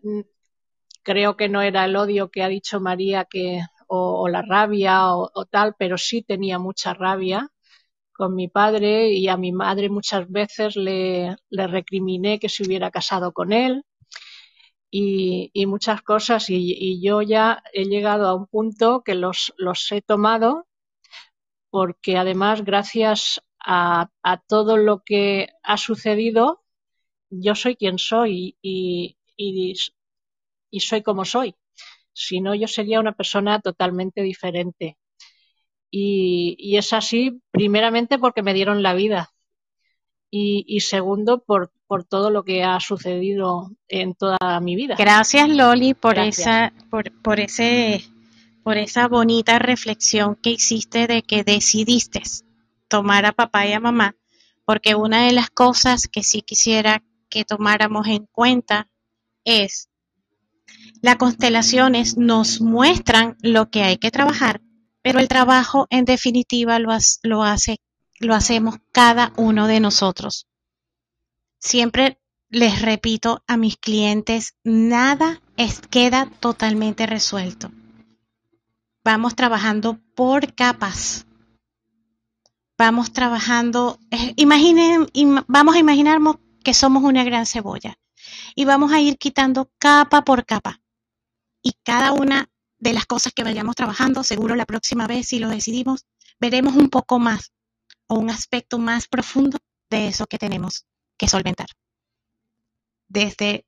creo que no era el odio que ha dicho María que o, la rabia o, tal, pero sí tenía mucha rabia con mi padre y a mi madre muchas veces le, recriminé que se hubiera casado con él y, muchas cosas y, yo ya he llegado a un punto que los, los he tomado porque además gracias a, todo lo que ha sucedido yo soy quien soy y, y soy como soy. Si no, yo sería una persona totalmente diferente. Y, es así, primeramente porque me dieron la vida y, segundo por, por todo lo que ha sucedido en toda mi vida. Gracias Loli por esa por, por ese por esa bonita reflexión que hiciste de que decidiste tomar a papá y a mamá, porque una de las cosas que sí quisiera que tomáramos en cuenta es las constelaciones nos muestran lo que hay que trabajar, pero el trabajo en definitiva lo, hace lo hacemos cada uno de nosotros. Siempre les repito a mis clientes, nada queda totalmente resuelto. Vamos trabajando por capas. Vamos trabajando, eh, imaginen, vamos a imaginarnos que somos una gran cebolla y vamos a ir quitando capa por capa. Y cada una de las cosas que vayamos trabajando, seguro la próxima vez, si lo decidimos, veremos un poco más o un aspecto más profundo de eso que tenemos que solventar. Desde,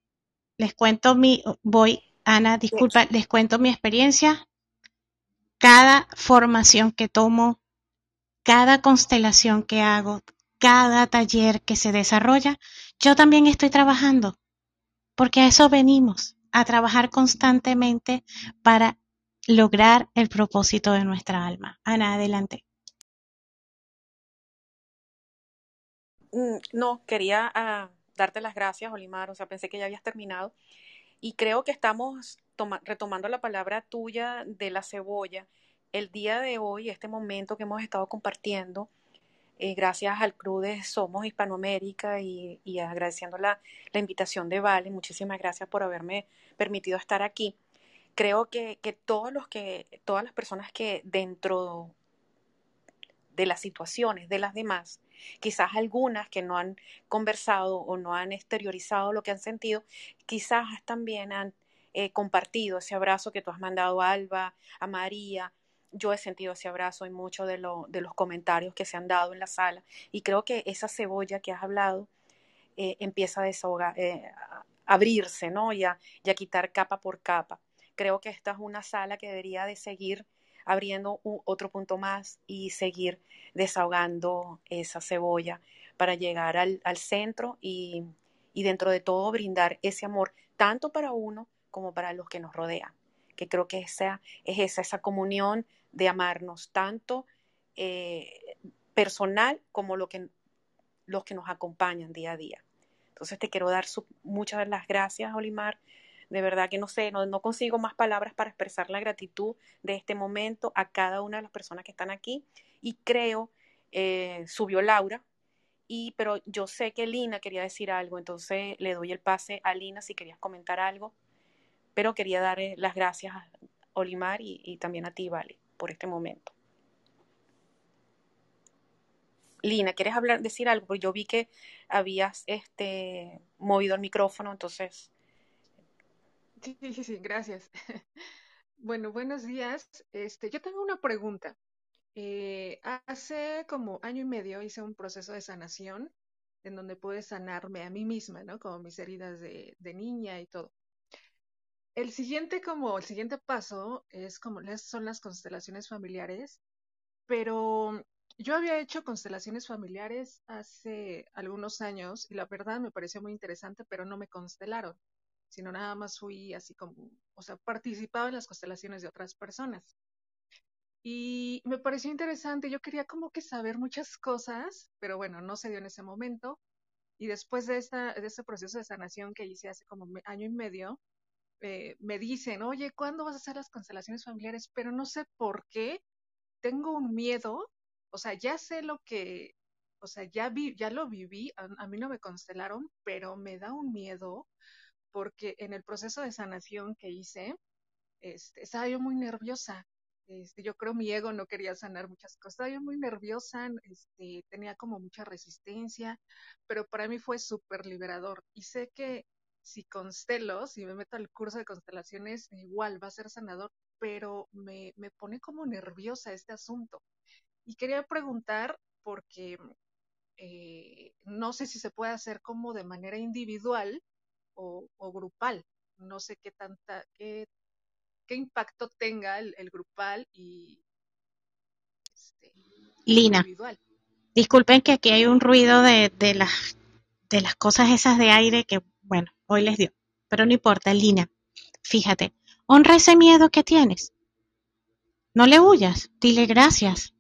les cuento mi, voy, Ana, disculpa, les cuento mi experiencia. Cada formación que tomo, cada constelación que hago, cada taller que se desarrolla, yo también estoy trabajando, porque a eso venimos, a trabajar constantemente para lograr el propósito de nuestra alma. Ana, adelante. Mm, no, quería ah, darte las gracias, Olimar, o sea, pensé que ya habías terminado. Y creo que estamos retomando la palabra tuya de la cebolla. El día de hoy, este momento que hemos estado compartiendo, eh, gracias al Club de Somos Hispanoamérica y, agradeciendo la, la, invitación de Vale, muchísimas gracias por haberme permitido estar aquí. Creo que, que todos los que, todas las personas que dentro de las situaciones de las demás, quizás algunas que no han conversado o no han exteriorizado lo que han sentido, quizás también han eh, compartido ese abrazo que tú has mandado a Alba, a María. Yo he sentido ese abrazo en muchos de, de los comentarios que se han dado en la sala y creo que esa cebolla que has hablado eh, empieza a desahogar, eh, a abrirse, ¿no? Y a quitar capa por capa. Creo que esta es una sala que debería de seguir abriendo otro punto más y seguir desahogando esa cebolla para llegar al, centro y, dentro de todo brindar ese amor tanto para uno como para los que nos rodean. Que creo que esa es esa, esa comunión de amarnos tanto eh, personal como lo que, los que nos acompañan día a día. Entonces te quiero dar muchas las gracias, Olimar, de verdad que no sé, no, consigo más palabras para expresar la gratitud de este momento a cada una de las personas que están aquí. Y creo, eh, subió Laura, y, pero yo sé que Lina quería decir algo, entonces le doy el pase a Lina si querías comentar algo. Pero quería dar las gracias a Olimar y, también a ti, Vale, por este momento. Lina, ¿quieres hablar, decir algo? Porque yo vi que habías este, movido el micrófono, entonces Sí, sí, sí, gracias. Bueno, buenos días. Este, yo tengo una pregunta. Eh, hace como año y medio hice un proceso de sanación en donde pude sanarme a mí misma, ¿no? Como mis heridas de, de niña y todo. El siguiente, como el siguiente paso es como son las constelaciones familiares, pero yo había hecho constelaciones familiares hace algunos años y la verdad me pareció muy interesante, pero no me constelaron sino nada más fui así como, o sea, participaba en las constelaciones de otras personas. Y me pareció interesante, yo quería como que saber muchas cosas, pero bueno, no se dio en ese momento. Y después de, esta, de este proceso de sanación que hice hace como año y medio, eh, me dicen, oye, ¿cuándo vas a hacer las constelaciones familiares? Pero no sé por qué, tengo un miedo, o sea, ya sé lo que, o sea, ya, vi, ya lo viví, a mí no me constelaron, pero me da un miedo porque en el proceso de sanación que hice, este, estaba yo muy nerviosa. Este, yo creo mi ego no quería sanar muchas cosas. Estaba yo muy nerviosa, este, tenía como mucha resistencia, pero para mí fue súper liberador. Y sé que si constelo, si me meto al curso de constelaciones, igual va a ser sanador, pero me, me pone como nerviosa este asunto. Y quería preguntar, porque eh, no sé si se puede hacer como de manera individual, o, grupal. No sé qué tanta, qué, qué impacto tenga el, grupal y este, Lina, individual. disculpen que aquí hay un ruido de, de, las, de las cosas esas de aire que, bueno, hoy les dio. Pero no importa, Lina. Fíjate, honra ese miedo que tienes. No le huyas, dile gracias.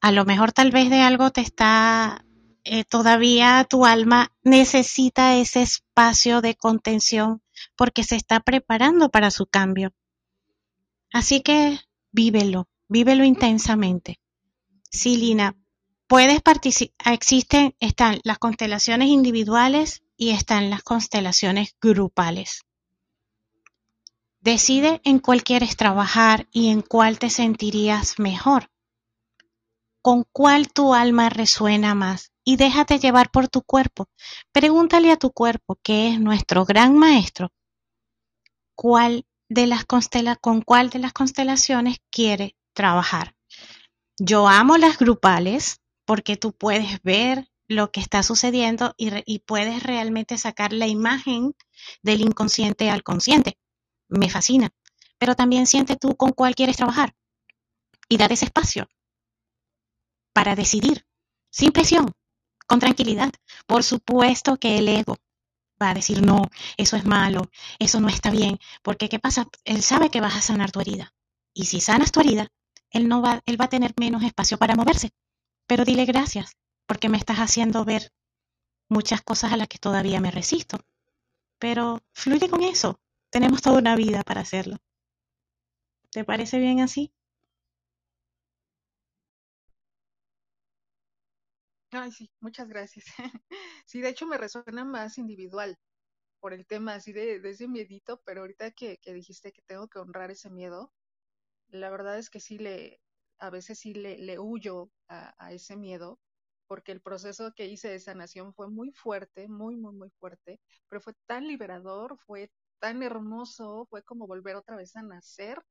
A lo mejor tal vez de algo te está eh, todavía tu alma necesita ese espacio de contención porque se está preparando para su cambio. Así que vívelo, vívelo intensamente. Sí, Lina, puedes participar, existen, están las constelaciones individuales y están las constelaciones grupales. Decide en cuál quieres trabajar y en cuál te sentirías mejor. Con cuál tu alma resuena más y déjate llevar por tu cuerpo. Pregúntale a tu cuerpo, que es nuestro gran maestro, cuál de las constela con cuál de las constelaciones quiere trabajar. Yo amo las grupales porque tú puedes ver lo que está sucediendo y, y puedes realmente sacar la imagen del inconsciente al consciente. Me fascina. Pero también siente tú con cuál quieres trabajar y date ese espacio para decidir, sin presión, con tranquilidad. Por supuesto que el ego va a decir, no, eso es malo, eso no está bien, porque ¿qué pasa? Él sabe que vas a sanar tu herida. Y si sanas tu herida, él, no va, él va a tener menos espacio para moverse. Pero dile gracias, porque me estás haciendo ver muchas cosas a las que todavía me resisto. Pero fluye con eso. Tenemos toda una vida para hacerlo. ¿Te parece bien así? Sí, muchas gracias. Sí, de hecho me resuena más individual por el tema así de, ese miedito, pero ahorita que, que dijiste que tengo que honrar ese miedo, la verdad es que sí le, a veces sí le, le huyo a, ese miedo, porque el proceso que hice de sanación fue muy fuerte, muy, muy, muy fuerte, pero fue tan liberador, fue tan hermoso, fue como volver otra vez a nacer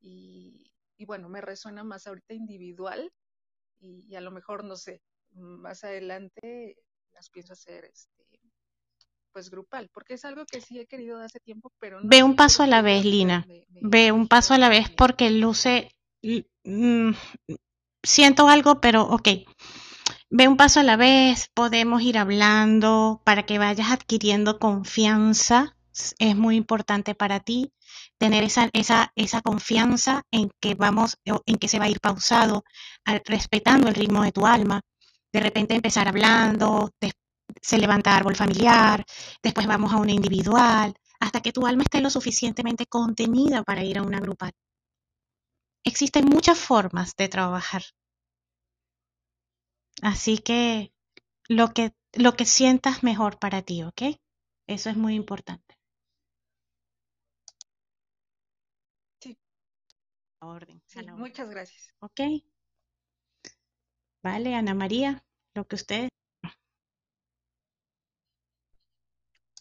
y, y bueno, me resuena más ahorita individual y a lo mejor, no sé, más adelante las pienso hacer este pues grupal, porque es algo que sí he querido hace tiempo, pero no Ve un paso a la vez, Lina. me, me, Ve un paso a la vez porque luce mm, siento algo, pero ok. Ve un paso a la vez, podemos ir hablando para que vayas adquiriendo confianza. Es muy importante para ti tener esa, esa, esa confianza en que vamos, en que se va a ir pausado, respetando el ritmo de tu alma de repente empezar hablando, se levanta árbol familiar, después vamos a una individual, hasta que tu alma esté lo suficientemente contenida para ir a una grupal. Existen muchas formas de trabajar. Así que lo que, lo que sientas mejor para ti, ¿ok? Eso es muy importante. Sí. A orden. Sí, a la orden. muchas gracias. ¿Ok? Vale, Ana María, lo que usted.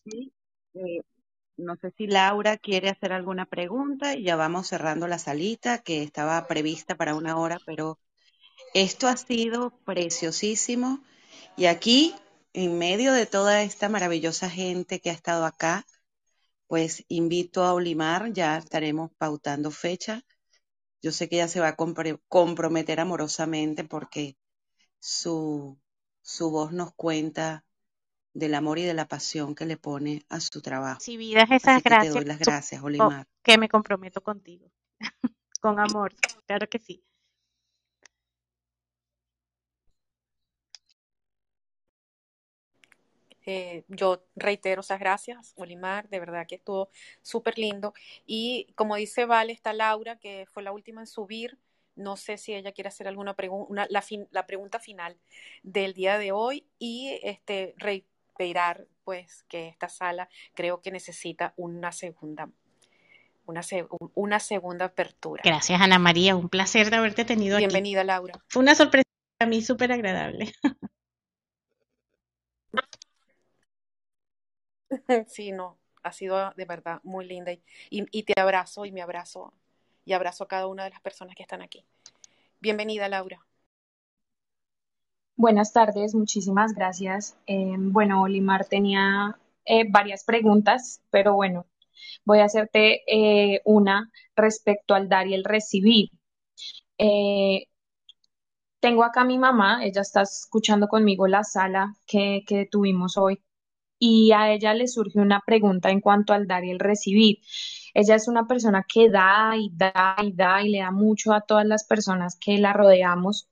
Eh, no sé si Laura quiere hacer alguna pregunta y ya vamos cerrando la salita que estaba prevista para una hora, pero esto ha sido preciosísimo y aquí, en medio de toda esta maravillosa gente que ha estado acá, pues invito a Olimar, ya estaremos pautando fecha. Yo sé que ella se va a comprometer amorosamente porque su, su voz nos cuenta del amor y de la pasión que le pone a su trabajo. Si vidas esas Así que gracias, te doy las gracias, Olimar. que me comprometo contigo. Con amor, claro que sí. Eh, yo reitero esas gracias, Olimar, de verdad que estuvo súper lindo. Y como dice Vale, está Laura, que fue la última en subir. No sé si ella quiere hacer alguna pregunta, la, fin la pregunta final del día de hoy y este reiterar pues que esta sala creo que necesita una segunda una, se una segunda apertura. Gracias Ana María, un placer de haberte tenido Bienvenida, aquí. Laura. Fue una sorpresa para mí súper agradable. Sí, no, ha sido de verdad muy linda y, te abrazo y me abrazo y abrazo a cada una de las personas que están aquí. Bienvenida, Laura. Buenas tardes, muchísimas gracias. Eh, bueno, Olimar tenía eh, varias preguntas, pero bueno, voy a hacerte eh, una respecto al dar y el recibir. Eh, tengo acá a mi mamá, ella está escuchando conmigo la sala que, que tuvimos hoy y a ella le surge una pregunta en cuanto al dar y el recibir. Ella es una persona que da y da y da y le da mucho a todas las personas que la rodeamos,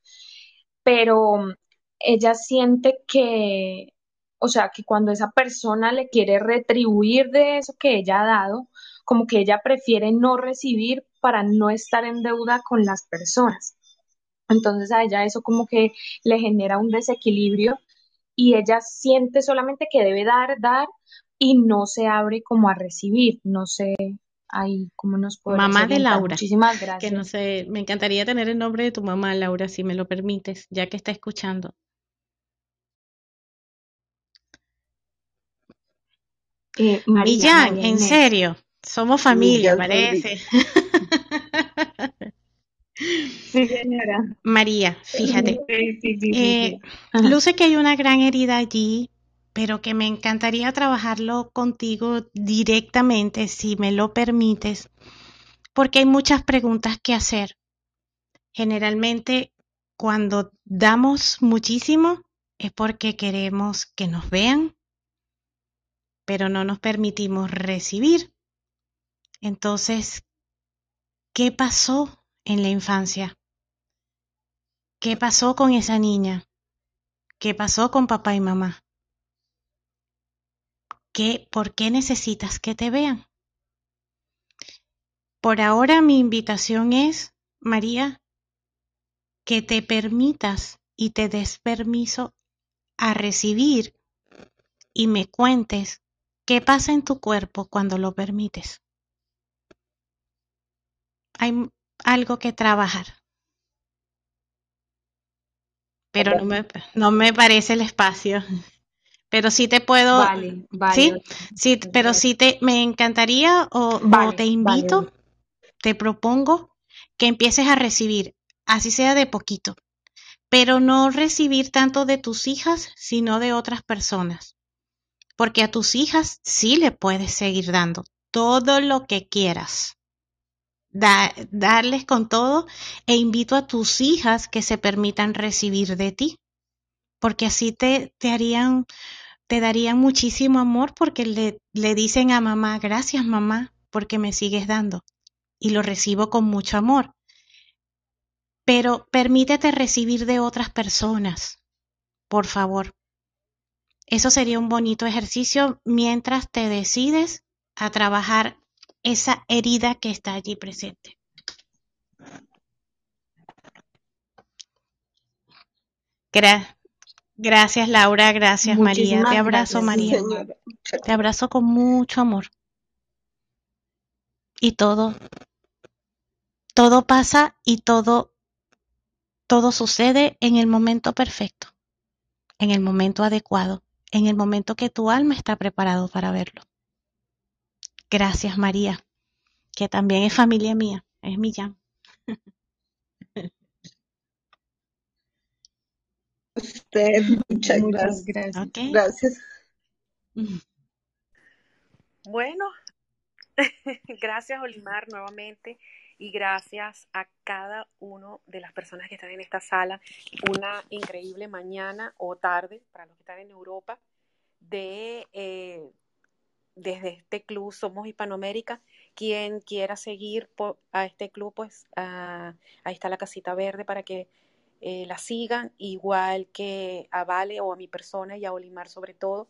pero ella siente que, o sea, que cuando esa persona le quiere retribuir de eso que ella ha dado, como que ella prefiere no recibir para no estar en deuda con las personas. Entonces a ella eso como que le genera un desequilibrio y ella siente solamente que debe dar, dar y no se abre como a recibir. No sé ahí cómo nos puede Mamá de Laura. Muchísimas gracias. Que no sé, me encantaría tener el nombre de tu mamá, Laura, si me lo permites, ya que está escuchando. Eh, Millán, en serio, somos familia, parece. Sí, señora. María, fíjate, Sí, sí, eh, sí. Luce que hay una gran herida allí, pero que me encantaría trabajarlo contigo directamente, si me lo permites, porque hay muchas preguntas que hacer. Generalmente, cuando damos muchísimo, es porque queremos que nos vean, pero no nos permitimos recibir. Entonces, ¿qué pasó en la infancia? ¿Qué pasó con esa niña? ¿Qué pasó con papá y mamá? ¿Qué, ¿Por qué necesitas que te vean? Por ahora mi invitación es, María, que te permitas y te des permiso a recibir y me cuentes qué pasa en tu cuerpo cuando lo permites. Hay algo que trabajar. Pero no me, no me parece el espacio. Pero sí te puedo, Vale, vale. sí, sí, pero sí te, me encantaría o, te invito, te propongo que empieces a recibir, así sea de poquito, pero no recibir tanto de tus hijas, sino de otras personas. Porque a tus hijas sí le puedes seguir dando todo lo que quieras. Da- darles con todo e invito a tus hijas que se permitan recibir de ti, porque así te, te harían, te darían muchísimo amor porque le, le dicen a mamá, gracias mamá, porque me sigues dando y lo recibo con mucho amor. Pero permítete recibir de otras personas, por favor. Eso sería un bonito ejercicio mientras te decides a trabajar esa herida que está allí presente. Gra- gracias Laura, gracias María. Te abrazo gracias, María. Te abrazo con mucho amor. Y todo, todo pasa y todo, todo sucede en el momento perfecto, en el momento adecuado, en el momento que tu alma está preparado para verlo. Gracias María, que también es familia mía, es Millán. Usted, muchas Muchas gracias. Gracias. Bueno, gracias Olimar nuevamente y gracias a cada uno de las personas que están en esta sala. Una increíble mañana o tarde para los que están en Europa de eh, desde este club Somos Hispanoamérica. Quien quiera seguir a este club, pues ah, ahí está la casita verde para que eh, la sigan, igual que a Vale o a mi persona y a Olimar sobre todo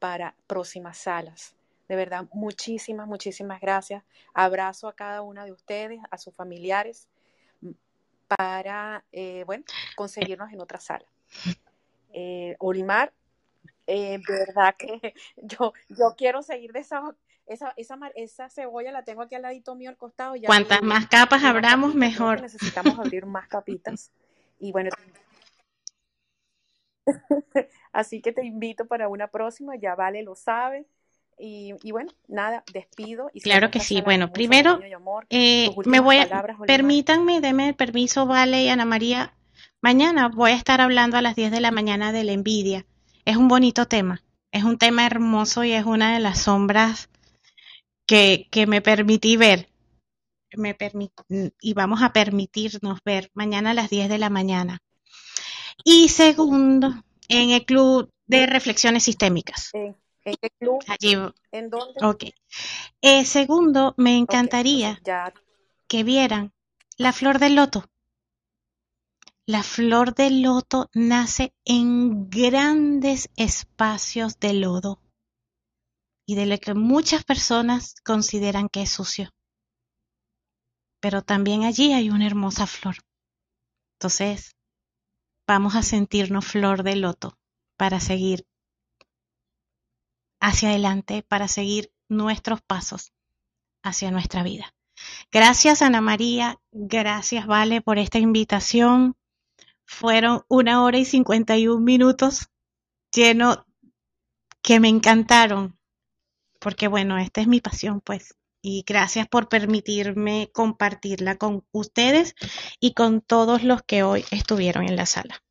para próximas salas. De verdad, muchísimas, muchísimas gracias. Abrazo a cada una de ustedes, a sus familiares, para, eh, bueno, conseguirnos en otra sala. Eh, Olimar, eh, verdad que yo, yo quiero seguir de esa, esa, esa, cebolla, la tengo aquí al ladito mío al costado, ya Cuantas más capas abramos, mejor. necesitamos abrir más capitas. Y bueno, Así que te invito para una próxima, ya Vale lo sabe. Y, y bueno, nada, despido y Claro que sí. Bueno, primero, amor. eh, me voy a, palabras, Olimar. permítanme, denme el permiso, Vale y Ana María. Mañana voy a estar hablando a las 10 de la mañana de la envidia. Es un bonito tema, es un tema hermoso y es una de las sombras que, que me permití ver. me y vamos a permitirnos ver mañana a las 10 de la mañana. Y segundo, en el Club de Reflexiones Sistémicas. ¿En, qué club? Allí. ¿En dónde? Ok. Eh, segundo, me encantaría que vieran la flor del loto. La flor del loto nace en grandes espacios de lodo y de lo que muchas personas consideran que es sucio. Pero también allí hay una hermosa flor. Entonces, vamos a sentirnos flor de loto para seguir hacia adelante, para seguir nuestros pasos hacia nuestra vida. Gracias Ana María, gracias Vale por esta invitación. Fueron una hora y cincuenta y un minutos lleno que me encantaron, porque bueno, esta es mi pasión pues. Y gracias por permitirme compartirla con ustedes y con todos los que hoy estuvieron en la sala.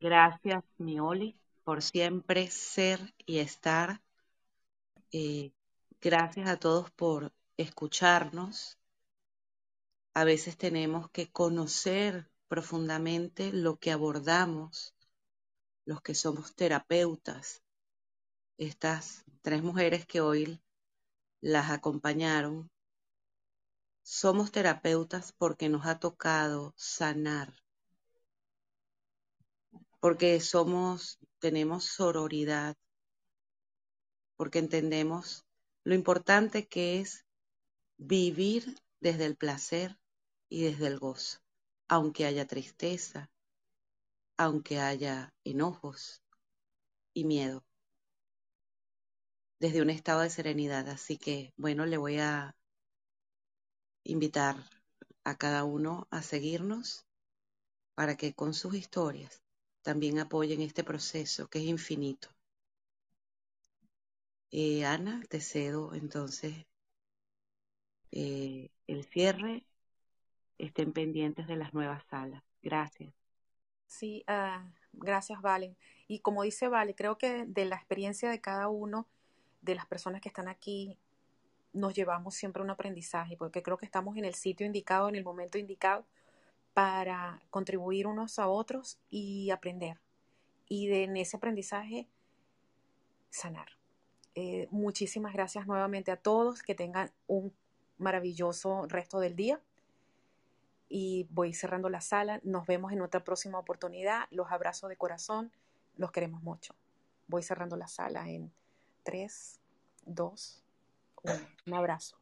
Gracias, Mioli, por siempre ser y estar. Eh, gracias a todos por escucharnos. A veces tenemos que conocer profundamente lo que abordamos, los que somos terapeutas. Estas tres mujeres que hoy las acompañaron, somos terapeutas porque nos ha tocado sanar porque somos, tenemos sororidad, porque entendemos lo importante que es vivir desde el placer y desde el gozo, aunque haya tristeza, aunque haya enojos y miedo, desde un estado de serenidad. Así que, bueno, le voy a invitar a cada uno a seguirnos para que con sus historias también apoyen este proceso que es infinito. Eh, Ana, te cedo entonces eh, el cierre. Estén pendientes de las nuevas salas. Gracias. Sí, ah, gracias, Valen. Y como dice Vale, creo que de la experiencia de cada uno de las personas que están aquí, nos llevamos siempre un aprendizaje, porque creo que estamos en el sitio indicado, en el momento indicado, para contribuir unos a otros y aprender. Y de, en ese aprendizaje, sanar. Eh, muchísimas gracias nuevamente a todos. Que tengan un maravilloso resto del día. Y voy cerrando la sala. Nos vemos en otra próxima oportunidad. Los abrazo de corazón. Los queremos mucho. Voy cerrando la sala en 3, 2, 1. Un abrazo.